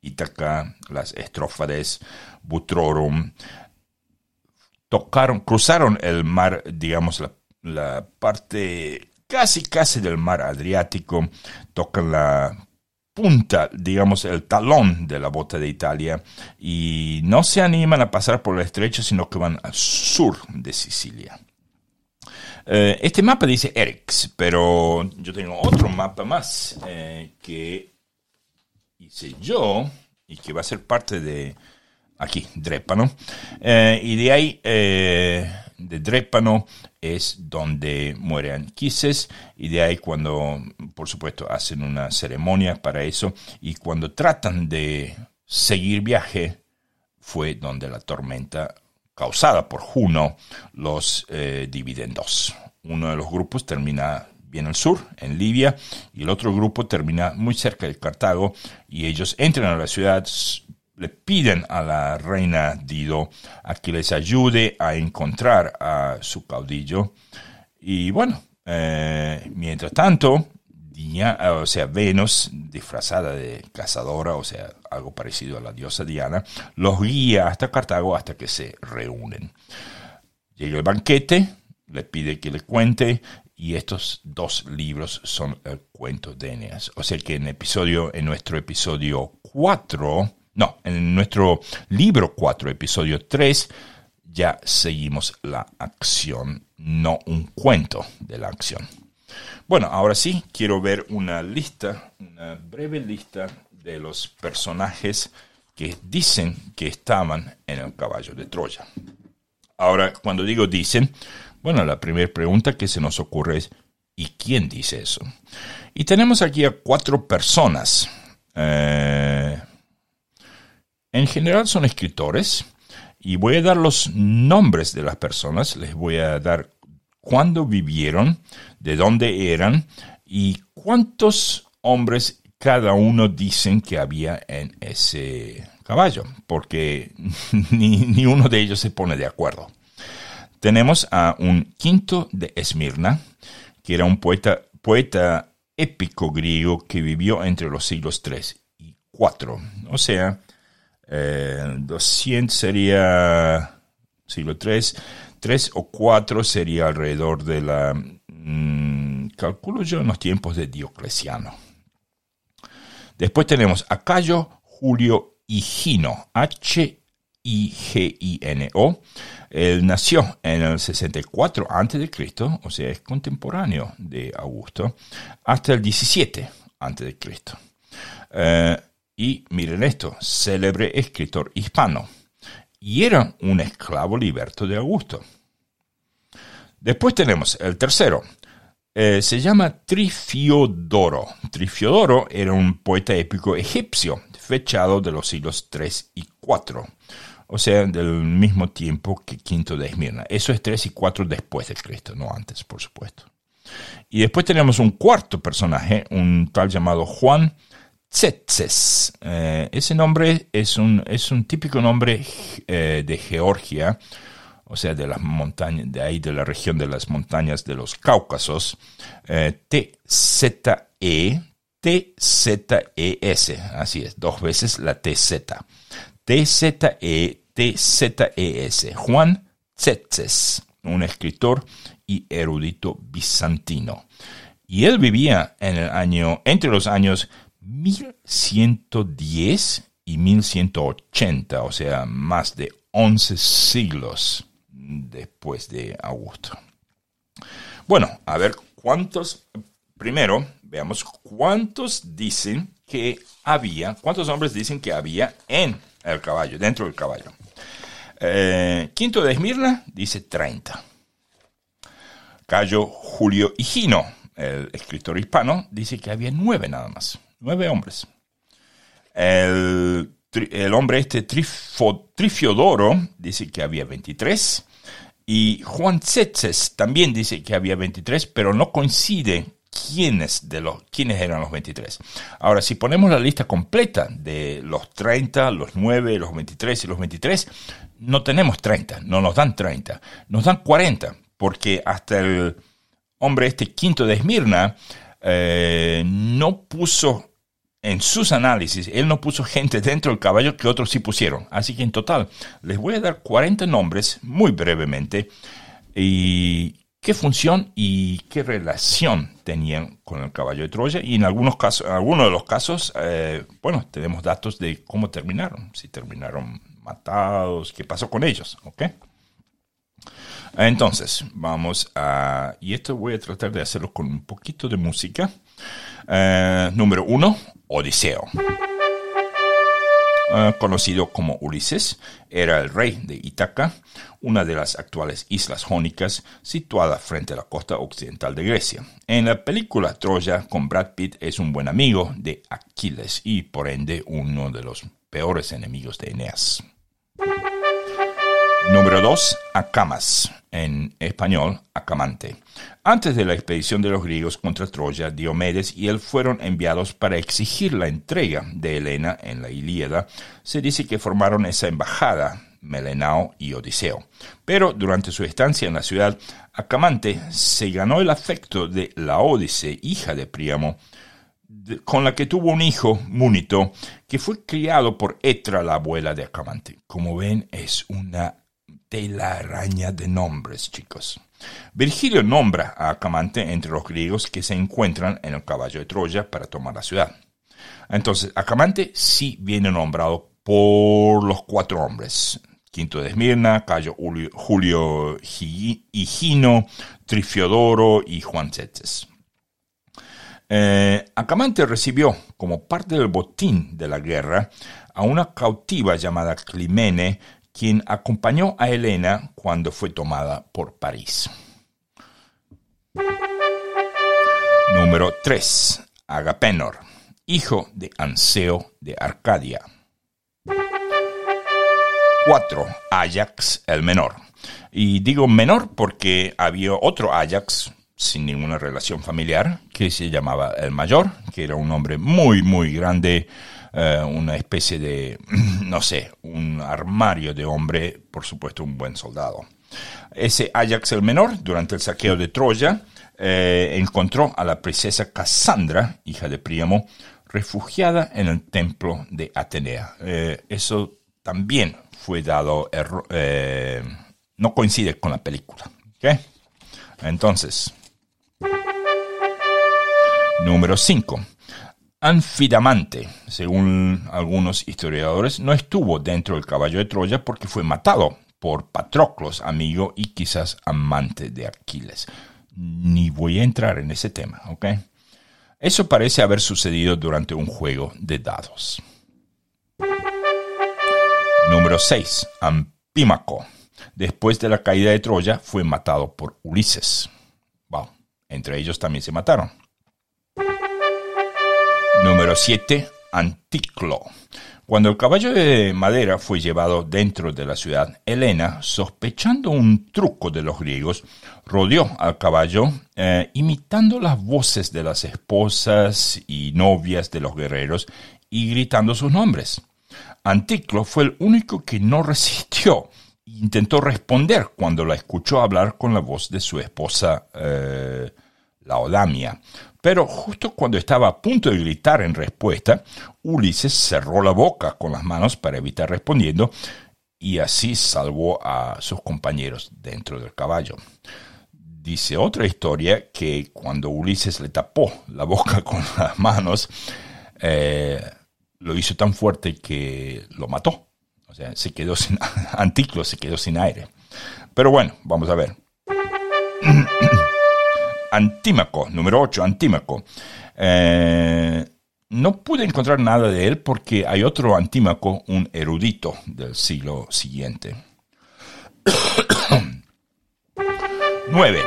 Ítaca, las Estrófades, Butrorum, tocaron, cruzaron el mar, digamos, la, la parte casi casi del mar Adriático, tocan la punta, digamos, el talón de la bota de Italia y no se animan a pasar por el estrecho, sino que van al sur de Sicilia. Eh, este mapa dice Erix, pero yo tengo otro mapa más eh, que hice yo y que va a ser parte de aquí, Drépano. Eh, y de ahí de Drépano es donde muere Anquises y de ahí cuando, por supuesto, hacen una ceremonia para eso y cuando tratan de seguir viaje fue donde la tormenta causada por Juno los eh, divide en dos. Uno de los grupos termina bien al sur, en Libia, y el otro grupo termina muy cerca de Cartago, y ellos entran a la ciudad, le piden a la reina Dido a que les ayude a encontrar a su caudillo. Y bueno, eh, mientras tanto, o sea, Venus, disfrazada de cazadora, o sea, algo parecido a la diosa Diana, los guía hasta Cartago hasta que se reúnen. Llega el banquete, le pide que le cuente, y estos dos libros son el cuento de Eneas. O sea que en, episodio, en nuestro episodio 4, no, en nuestro libro 4, episodio 3, ya seguimos la acción, no un cuento de la acción. Bueno, ahora sí, quiero ver una lista, una breve lista de los personajes que dicen que estaban en el caballo de Troya. Ahora, cuando digo dicen, bueno, la primera pregunta que se nos ocurre es, ¿y quién dice eso? Y tenemos aquí a cuatro personas. Eh, en general son escritores y voy a dar los nombres de las personas, les voy a dar cuándo vivieron, de dónde eran y cuántos hombres cada uno dicen que había en ese caballo, porque ni, uno de ellos se pone de acuerdo. Tenemos a un quinto de Esmirna, que era un poeta, poeta épico griego que vivió entre los siglos 3 y 4, o sea, 200 eh, sería siglo 3, 3 o 4 sería alrededor de la, mm, calculo yo, en los tiempos de Diocleciano. Después tenemos a Cayo Julio Higino, H-I-G-I-N-O. Él nació en el 64 a.C., o sea, es contemporáneo de Augusto, hasta el 17 a.C. Eh, y miren esto, célebre escritor hispano, y era un esclavo liberto de Augusto. Después tenemos el tercero, eh, se llama Trifiodoro. Trifiodoro era un poeta épico egipcio, fechado de los siglos 3 y 4, o sea, del mismo tiempo que Quinto de Esmirna. Eso es 3 y 4 después de Cristo, no antes, por supuesto. Y después tenemos un cuarto personaje, un tal llamado Juan Tzetzes. Eh, ese nombre es un, es un típico nombre eh, de Georgia, o sea, de las montañas, de ahí de la región de las montañas de los Cáucasos. Eh, T-Z-E, T-Z-E-S, así es, dos veces la T-Z. T-Z-E, T-Z-E-S. Juan Tzetzes, un escritor y erudito bizantino. Y él vivía en el año, entre los años 1110 y 1180, o sea, más de 11 siglos después de Augusto. Bueno, a ver cuántos, primero veamos cuántos dicen que había, cuántos hombres dicen que había en el caballo, dentro del caballo. Eh, Quinto de Esmirna dice 30. Cayo Julio Higino, el escritor hispano, dice que había nueve nada más, nueve hombres. El, hombre este Trifiodoro dice que había 23 y Juan Tzetzes también dice que había 23, pero no coincide quiénes, de los, quiénes eran los 23. Ahora, si ponemos la lista completa de los 30, los 9, los 23 y los 23, no tenemos 30, no nos dan 30, nos dan 40, porque hasta el hombre este quinto de Esmirna eh, no puso en sus análisis, él no puso gente dentro del caballo que otros sí pusieron. Así que en total les voy a dar 40 nombres muy brevemente y qué función y qué relación tenían con el caballo de Troya y en algunos casos, algunos de los casos, eh, bueno, tenemos datos de cómo terminaron, si terminaron matados, qué pasó con ellos, ¿ok? Entonces, vamos a... Y esto voy a tratar de hacerlo con un poquito de música. Eh, número uno, Odiseo. Eh, conocido como Ulises, era el rey de Ítaca, una de las actuales islas jónicas situada frente a la costa occidental de Grecia. En la película Troya con Brad Pitt es un buen amigo de Aquiles y por ende uno de los peores enemigos de Eneas. Número 2. Acamas, en español, Acamante. Antes de la expedición de los griegos contra Troya, Diomedes y él fueron enviados para exigir la entrega de Helena en la Ilíada. Se dice que formaron esa embajada, Melenao y Odiseo. Pero durante su estancia en la ciudad, Acamante se ganó el afecto de Laódice, hija de Príamo, con la que tuvo un hijo, Múnito, que fue criado por Etra, la abuela de Acamante. Como ven, es una la araña de nombres, chicos. Virgilio nombra a Acamante entre los griegos que se encuentran en el caballo de Troya para tomar la ciudad. Entonces, Acamante sí viene nombrado por los cuatro hombres. Quinto de Esmirna, Cayo Julio, Higino, Trifiodoro y Juan Tzetzes. Eh, Acamante recibió como parte del botín de la guerra a una cautiva llamada Climene quien acompañó a Helena cuando fue tomada por París. Número 3. Agapenor, hijo de Anseo de Arcadia. 4. Ajax el menor. Y digo menor porque había otro Ajax sin ninguna relación familiar que se llamaba el mayor, que era un hombre muy, muy grande, eh, una especie de, no sé, un armario de hombre, por supuesto un buen soldado. Ese Ajax el Menor, durante el saqueo de Troya, eh, encontró a la princesa Cassandra, hija de Príamo, refugiada en el templo de Atenea. Eh, eso también fue dado, no coincide con la película. Entonces, número 5. Anfidamante, según algunos historiadores, no estuvo dentro del caballo de Troya porque fue matado por Patroclos, amigo y quizás amante de Aquiles. Ni voy a entrar en ese tema, ¿ok? Eso parece haber sucedido durante un juego de dados. Número 6. Ampímaco. Después de la caída de Troya, fue matado por Ulises. Wow. Entre ellos también se mataron. Número 7. Anticlo. Cuando el caballo de madera fue llevado dentro de la ciudad, Helena, sospechando un truco de los griegos, rodeó al caballo eh, imitando las voces de las esposas y novias de los guerreros y gritando sus nombres. Anticlo fue el único que no resistió e intentó responder cuando la escuchó hablar con la voz de su esposa eh, Laodamia. Pero justo cuando estaba a punto de gritar en respuesta, Ulises cerró la boca con las manos para evitar respondiendo y así salvó a sus compañeros dentro del caballo. Dice otra historia que cuando Ulises le tapó la boca con las manos, eh, lo hizo tan fuerte que lo mató. O sea, se quedó sin, Anticlo se quedó sin aire. Pero bueno, vamos a ver. Antímaco, número 8, Antímaco. Eh, no pude encontrar nada de él porque hay otro Antímaco, un erudito del siglo siguiente. 9.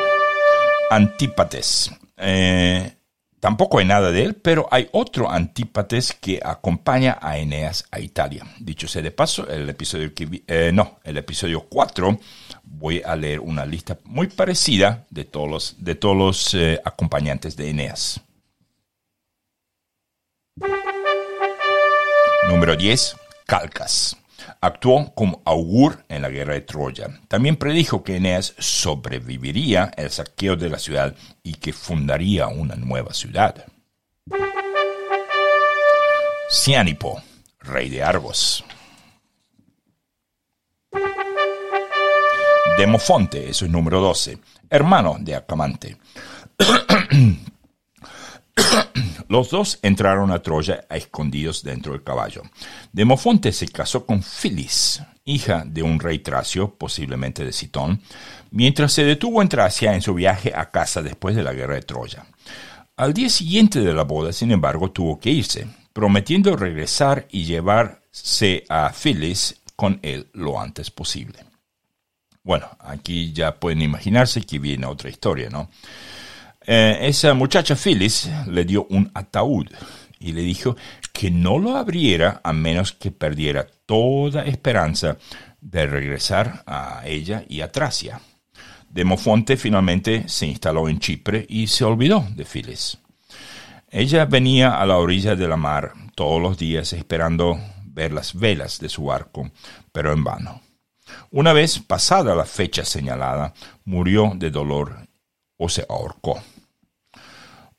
Antípates. Eh, tampoco hay nada de él, pero hay otro Antípates que acompaña a Eneas a Italia. Dicho sea de paso, el episodio que eh, no, el episodio 4 voy a leer una lista muy parecida de todos los, eh, acompañantes de Eneas. Número 10. Calcas. Actuó como augur en la guerra de Troya. También predijo que Eneas sobreviviría el saqueo de la ciudad y que fundaría una nueva ciudad. Cianipo, rey de Argos. Demofonte, eso es número 12, hermano de Acamante. Los dos entraron a Troya a escondidos dentro del caballo. Demofonte se casó con Filis, hija de un rey tracio, posiblemente de Citón, mientras se detuvo en Tracia en su viaje a casa después de la guerra de Troya. Al día siguiente de la boda, sin embargo, tuvo que irse, prometiendo regresar y llevarse a Filis con él lo antes posible. Bueno, aquí ya pueden imaginarse que viene otra historia, ¿no? Eh, esa muchacha Phyllis le dio un ataúd y le dijo que no lo abriera a menos que perdiera toda esperanza de regresar a ella y a Tracia. Demofonte finalmente se instaló en Chipre y se olvidó de Phyllis. Ella venía a la orilla de la mar todos los días esperando ver las velas de su barco, pero en vano. Una vez pasada la fecha señalada, murió de dolor o se ahorcó.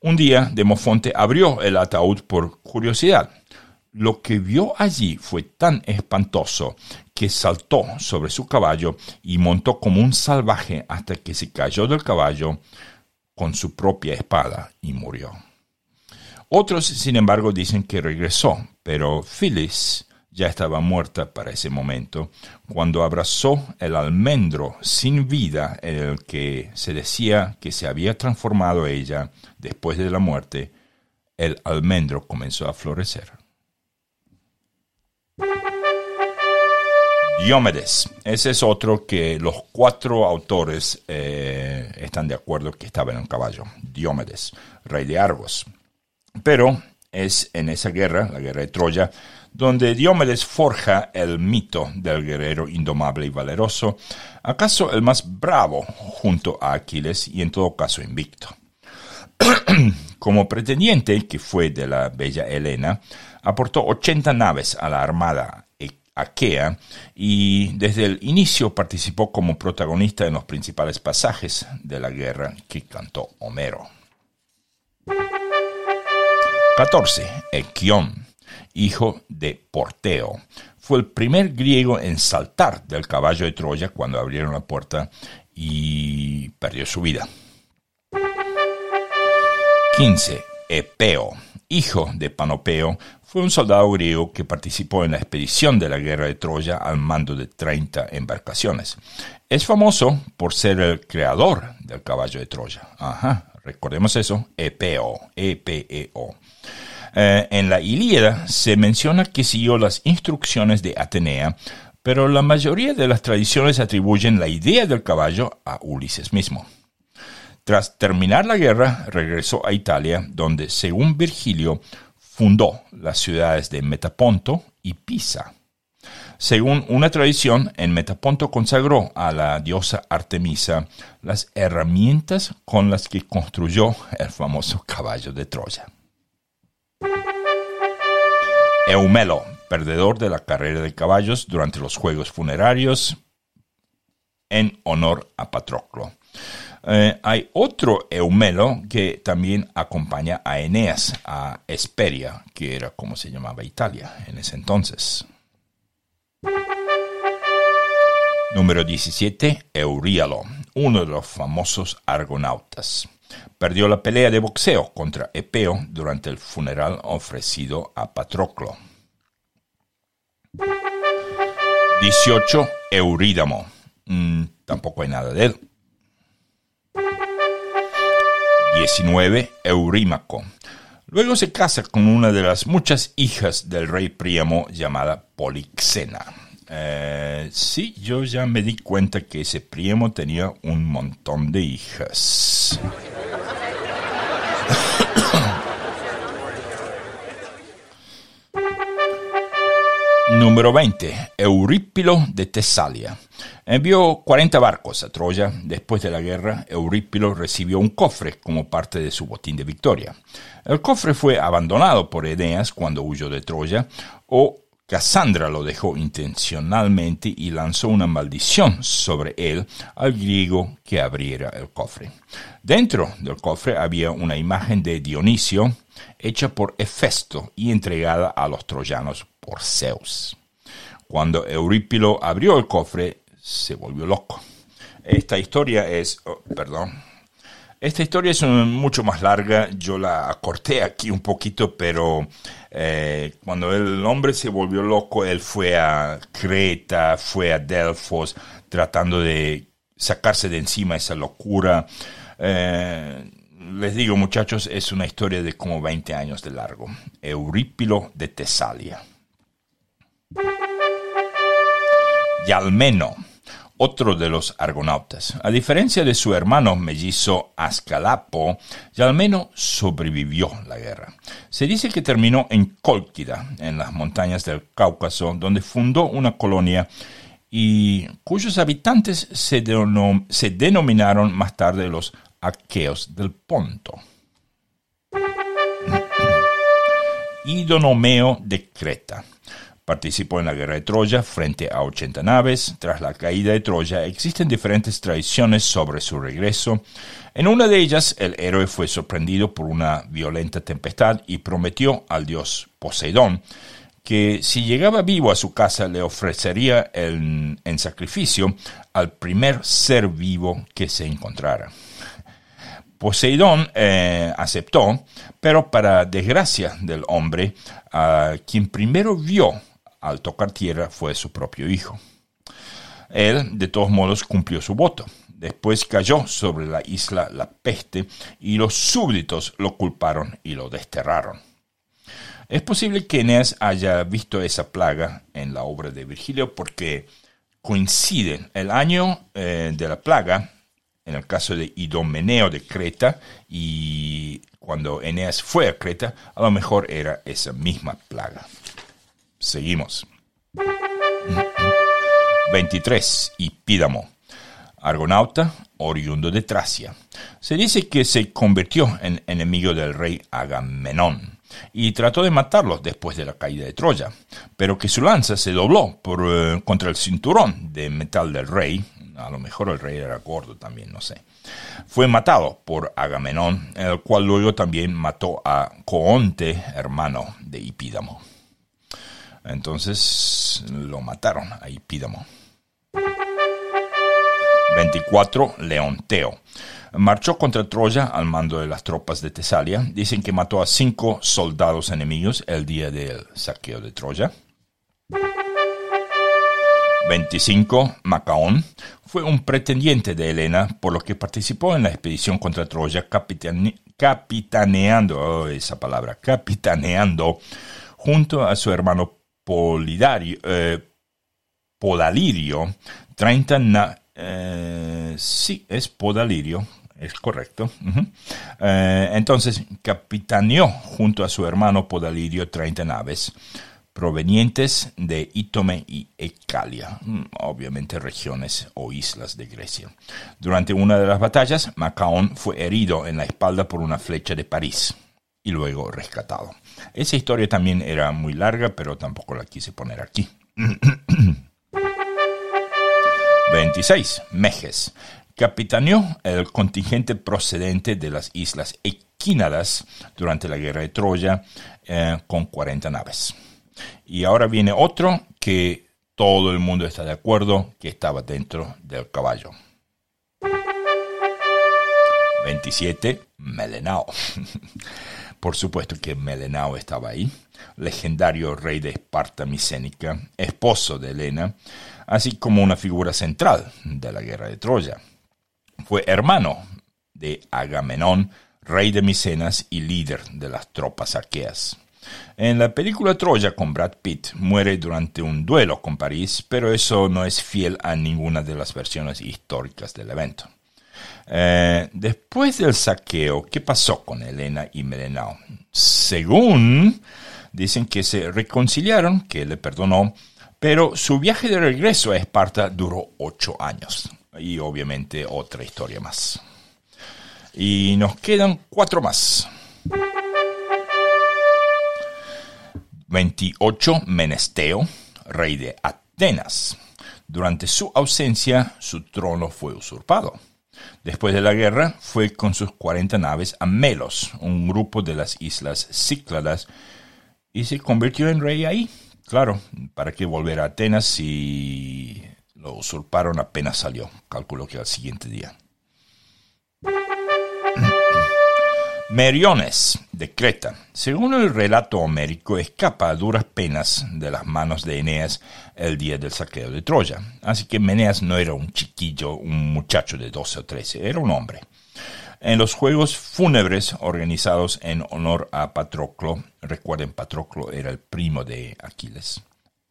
Un día, Demofonte abrió el ataúd por curiosidad. Lo que vio allí fue tan espantoso que saltó sobre su caballo y montó como un salvaje hasta que se cayó del caballo con su propia espada y murió. Otros, sin embargo, dicen que regresó, pero Phyllis ya estaba muerta para ese momento, cuando abrazó el almendro sin vida en el que se decía que se había transformado ella después de la muerte, el almendro comenzó a florecer. Diomedes, ese es otro que los cuatro autores eh, están de acuerdo que estaba en un caballo. Diomedes, rey de Argos. Pero es en esa guerra, la guerra de Troya, donde Diomedes forja el mito del guerrero indomable y valeroso, acaso el más bravo junto a Aquiles y en todo caso invicto. Como pretendiente, que fue de la bella Helena, aportó 80 naves a la armada aquea y desde el inicio participó como protagonista en los principales pasajes de la guerra que cantó Homero. 14. Equión hijo de Porteo. Fue el primer griego en saltar del caballo de Troya cuando abrieron la puerta y perdió su vida. 15. Epeo, hijo de Panopeo, fue un soldado griego que participó en la expedición de la guerra de Troya al mando de 30 embarcaciones. Es famoso por ser el creador del caballo de Troya. Ajá, recordemos eso, Epeo, E-P-E-O. Eh, en la Ilíada se menciona que siguió las instrucciones de Atenea pero la mayoría de las tradiciones atribuyen la idea del caballo a Ulises mismo. Tras terminar la guerra, regresó a Italia, donde, según Virgilio, fundó las ciudades de Metaponto y Pisa. Según una tradición, en Metaponto consagró a la diosa Artemisa las herramientas con las que construyó el famoso caballo de Troya. Eumelo, perdedor de la carrera de caballos durante los juegos funerarios en honor a Patroclo. Eh, hay otro Eumelo que también acompaña a Eneas a Esperia, que era como se llamaba Italia en ese entonces. Número 17. Euríalo, uno de los famosos argonautas. Perdió la pelea de boxeo contra Epeo durante el funeral ofrecido a Patroclo. 18. Eurídamo. Mm, tampoco hay nada de él. 19. Eurímaco. Luego se casa con una de las muchas hijas del rey Príamo llamada Polixena. Eh, sí, yo ya me di cuenta que ese Príamo tenía un montón de hijas. Número 20. Eurípilo de Tesalia. Envió 40 barcos a Troya. Después de la guerra, Eurípilo recibió un cofre como parte de su botín de victoria. El cofre fue abandonado por Eneas cuando huyó de Troya, o Cassandra lo dejó intencionalmente y lanzó una maldición sobre él al griego que abriera el cofre. Dentro del cofre había una imagen de Dionisio hecha por Hefesto y entregada a los troyanos por Zeus. Cuando Eurípilo abrió el cofre, se volvió loco. Esta historia es, oh, perdón, esta historia es mucho más larga, yo la acorté aquí un poquito, pero eh, cuando el hombre se volvió loco, él fue a Creta, fue a Delfos, tratando de sacarse de encima esa locura. Eh, les digo, muchachos, es una historia de como 20 años de largo. Eurípilo de Tesalia. Yalmeno, otro de los argonautas. A diferencia de su hermano mellizo Ascalapo, Yalmeno sobrevivió la guerra. Se dice que terminó en Cólquida, en las montañas del Cáucaso, donde fundó una colonia y cuyos habitantes se, se denominaron más tarde los aqueos del Ponto. Idonomeo de Creta. Participó en la guerra de Troya frente a 80 naves. Tras la caída de Troya existen diferentes tradiciones sobre su regreso. En una de ellas, el héroe fue sorprendido por una violenta tempestad y prometió al dios Poseidón que si llegaba vivo a su casa le ofrecería en sacrificio al primer ser vivo que se encontrara. Poseidón eh, aceptó, pero para desgracia del hombre, quien primero vio al tocar tierra fue su propio hijo. Él, de todos modos, cumplió su voto. Después cayó sobre la isla la peste y los súbditos lo culparon y lo desterraron. Es posible que Eneas haya visto esa plaga en la obra de Virgilio porque coincide el año eh, de la plaga en el caso de Idomeneo de Creta, y cuando Eneas fue a Creta, a lo mejor era esa misma plaga. Seguimos. 23. Hipídamo, argonauta oriundo de Tracia. Se dice que se convirtió en enemigo del rey Agamenón y trató de matarlo después de la caída de Troya, pero que su lanza se dobló por, eh, contra el cinturón de metal del rey, a lo mejor el rey era gordo también, no sé. Fue matado por Agamenón, el cual luego también mató a Coonte, hermano de Hipídamo. Entonces lo mataron a Hipídamo. 24. Leonteo. Marchó contra Troya al mando de las tropas de Tesalia. Dicen que mató a cinco soldados enemigos el día del saqueo de Troya. 25. Macaón fue un pretendiente de Helena, por lo que participó en la expedición contra Troya, capitaneando, oh, esa palabra, capitaneando junto a su hermano Polidario, eh, Podalirio, 30 na eh, sí, es Podalirio, es correcto. Eh, entonces, capitaneó junto a su hermano Podalirio 30 naves provenientes de Ítome y Ecalia, mm, obviamente regiones o islas de Grecia. Durante una de las batallas, Macaón fue herido en la espalda por una flecha de París y luego rescatado. Esa historia también era muy larga, pero tampoco la quise poner aquí. 26. Mejes. Capitaneó el contingente procedente de las islas Equínadas durante la guerra de Troya eh, con 40 naves. Y ahora viene otro que todo el mundo está de acuerdo que estaba dentro del caballo. 27. Melenao. Por supuesto que Melenao estaba ahí, legendario rey de Esparta micénica, esposo de Helena, así como una figura central de la guerra de Troya. Fue hermano de Agamenón, rey de Micenas y líder de las tropas aqueas. En la película Troya con Brad Pitt muere durante un duelo con París, pero eso no es fiel a ninguna de las versiones históricas del evento. Eh, después del saqueo, ¿qué pasó con Helena y Melenao? Según dicen que se reconciliaron, que le perdonó, pero su viaje de regreso a Esparta duró ocho años. Y obviamente otra historia más. Y nos quedan cuatro más. 28. Menesteo, rey de Atenas. Durante su ausencia, su trono fue usurpado. Después de la guerra, fue con sus 40 naves a Melos, un grupo de las islas Cícladas, y se convirtió en rey ahí. Claro, ¿para qué volver a Atenas si lo usurparon apenas salió? Calculo que al siguiente día. Meriones, de Creta. Según el relato homérico, escapa a duras penas de las manos de Eneas el día del saqueo de Troya. Así que Meneas no era un chiquillo, un muchacho de 12 o 13, era un hombre. En los juegos fúnebres organizados en honor a Patroclo, recuerden, Patroclo era el primo de Aquiles.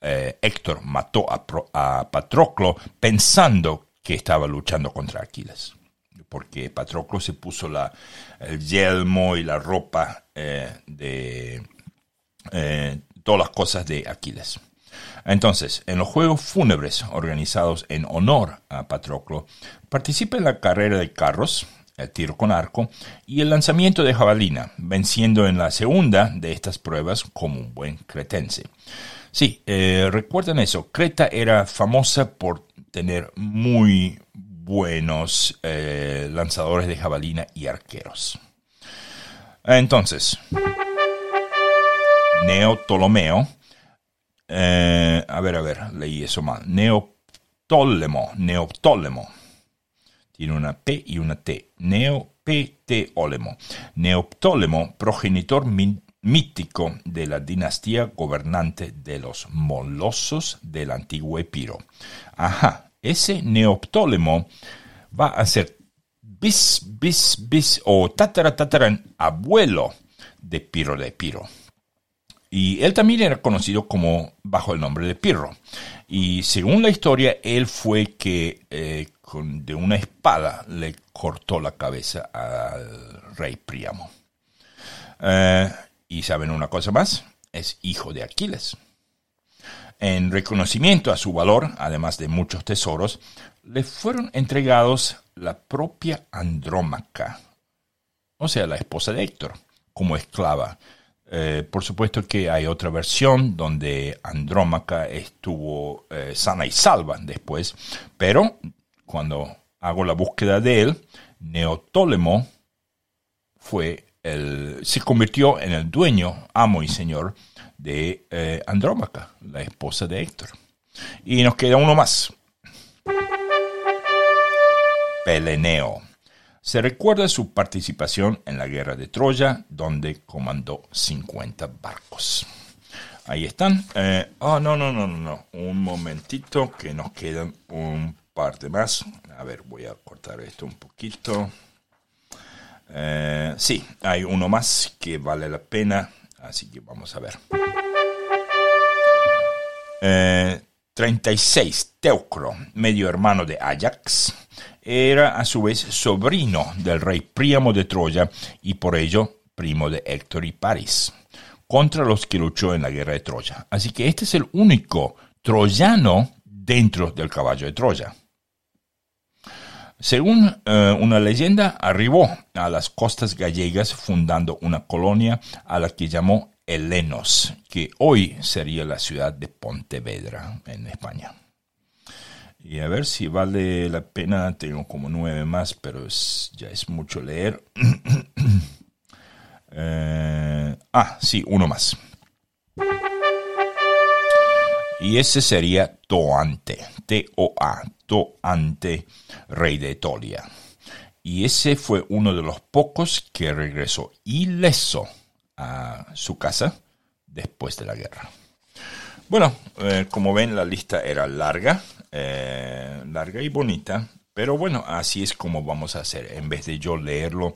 Eh, Héctor mató a, Patroclo pensando que estaba luchando contra Aquiles, porque Patroclo se puso el yelmo y la ropa eh, de eh, todas las cosas de Aquiles. Entonces, en los juegos fúnebres organizados en honor a Patroclo, participa en la carrera de carros, el tiro con arco y el lanzamiento de jabalina, venciendo en la segunda de estas pruebas como un buen cretense. Sí, eh, recuerden eso, Creta era famosa por tener muy buenos eh, lanzadores de jabalina y arqueros. Entonces, Neoptolomeo, eh, a ver, a ver, leí eso mal, Neoptólemo, Neoptólemo, tiene una P y una T. Neoptólemo. Neoptólemo, progenitor mítico de la dinastía gobernante de los molosos del antiguo Epiro. Ajá, ese Neoptólemo va a ser bis, bis, bis o tatara, abuelo de Piro de Epiro. Y él también era conocido como bajo el nombre de Pirro. Y según la historia, él fue que eh, de una espada le cortó la cabeza al rey Príamo. Eh, y saben una cosa más, es hijo de Aquiles. En reconocimiento a su valor, además de muchos tesoros, le fueron entregados la propia Andrómaca, o sea, la esposa de Héctor, como esclava. Eh, por supuesto que hay otra versión donde Andrómaca estuvo eh, sana y salva después, pero cuando hago la búsqueda de él, Neoptólemo fue el, se convirtió en el dueño, amo y señor de eh, Andrómaca, la esposa de Héctor. Y nos queda uno más. Peleneo. Se recuerda su participación en la guerra de Troya, donde comandó 50 barcos. Ahí están. Eh, oh, no, no, no, no, no. Un momentito que nos quedan un parte más. A ver, voy a cortar esto un poquito. Eh, sí, hay uno más que vale la pena, así que vamos a ver. Eh, 36, Teucro, medio hermano de Ajax, era a su vez sobrino del rey Príamo de Troya y por ello primo de Héctor y Paris, contra los que luchó en la guerra de Troya. Así que este es el único troyano dentro del caballo de Troya. Según eh, una leyenda, arribó a las costas gallegas fundando una colonia a la que llamó Helenos, que hoy sería la ciudad de Pontevedra, en España. Y a ver si vale la pena, tengo como nueve más, pero ya es mucho leer. Eh, ah, sí, uno más. Y ese sería Toante, T-O-A, Toante, rey de Etolia. Y ese fue uno de los pocos que regresó ileso a su casa después de la guerra. Bueno, eh, como ven, la lista era larga, eh, larga y bonita, pero bueno, así es como vamos a hacer. En vez de yo leerlo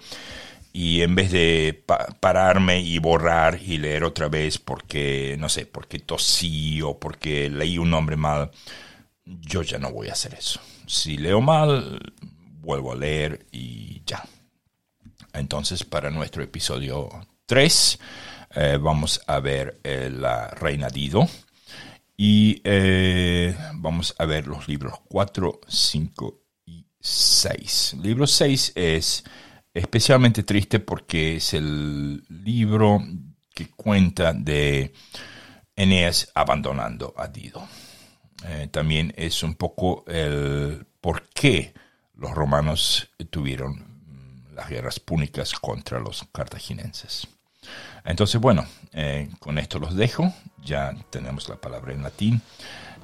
y en vez de pararme y borrar y leer otra vez porque, no sé, porque tosí o porque leí un nombre mal, yo ya no voy a hacer eso. Si leo mal, vuelvo a leer y ya. Entonces, para nuestro episodio 3 eh, vamos a ver eh, la Reina Dido y eh, vamos a ver los libros 4, 5 y 6. libro 6 es especialmente triste porque es el libro que cuenta de Eneas abandonando a Dido. también es un poco el por qué los romanos tuvieron mm, las guerras púnicas contra los cartaginenses. Entonces, bueno, eh, con esto los dejo. Ya tenemos la palabra en latín.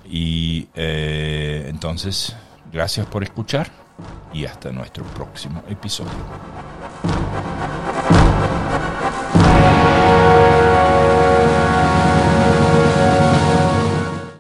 Y eh, entonces, gracias por escuchar y hasta nuestro próximo episodio.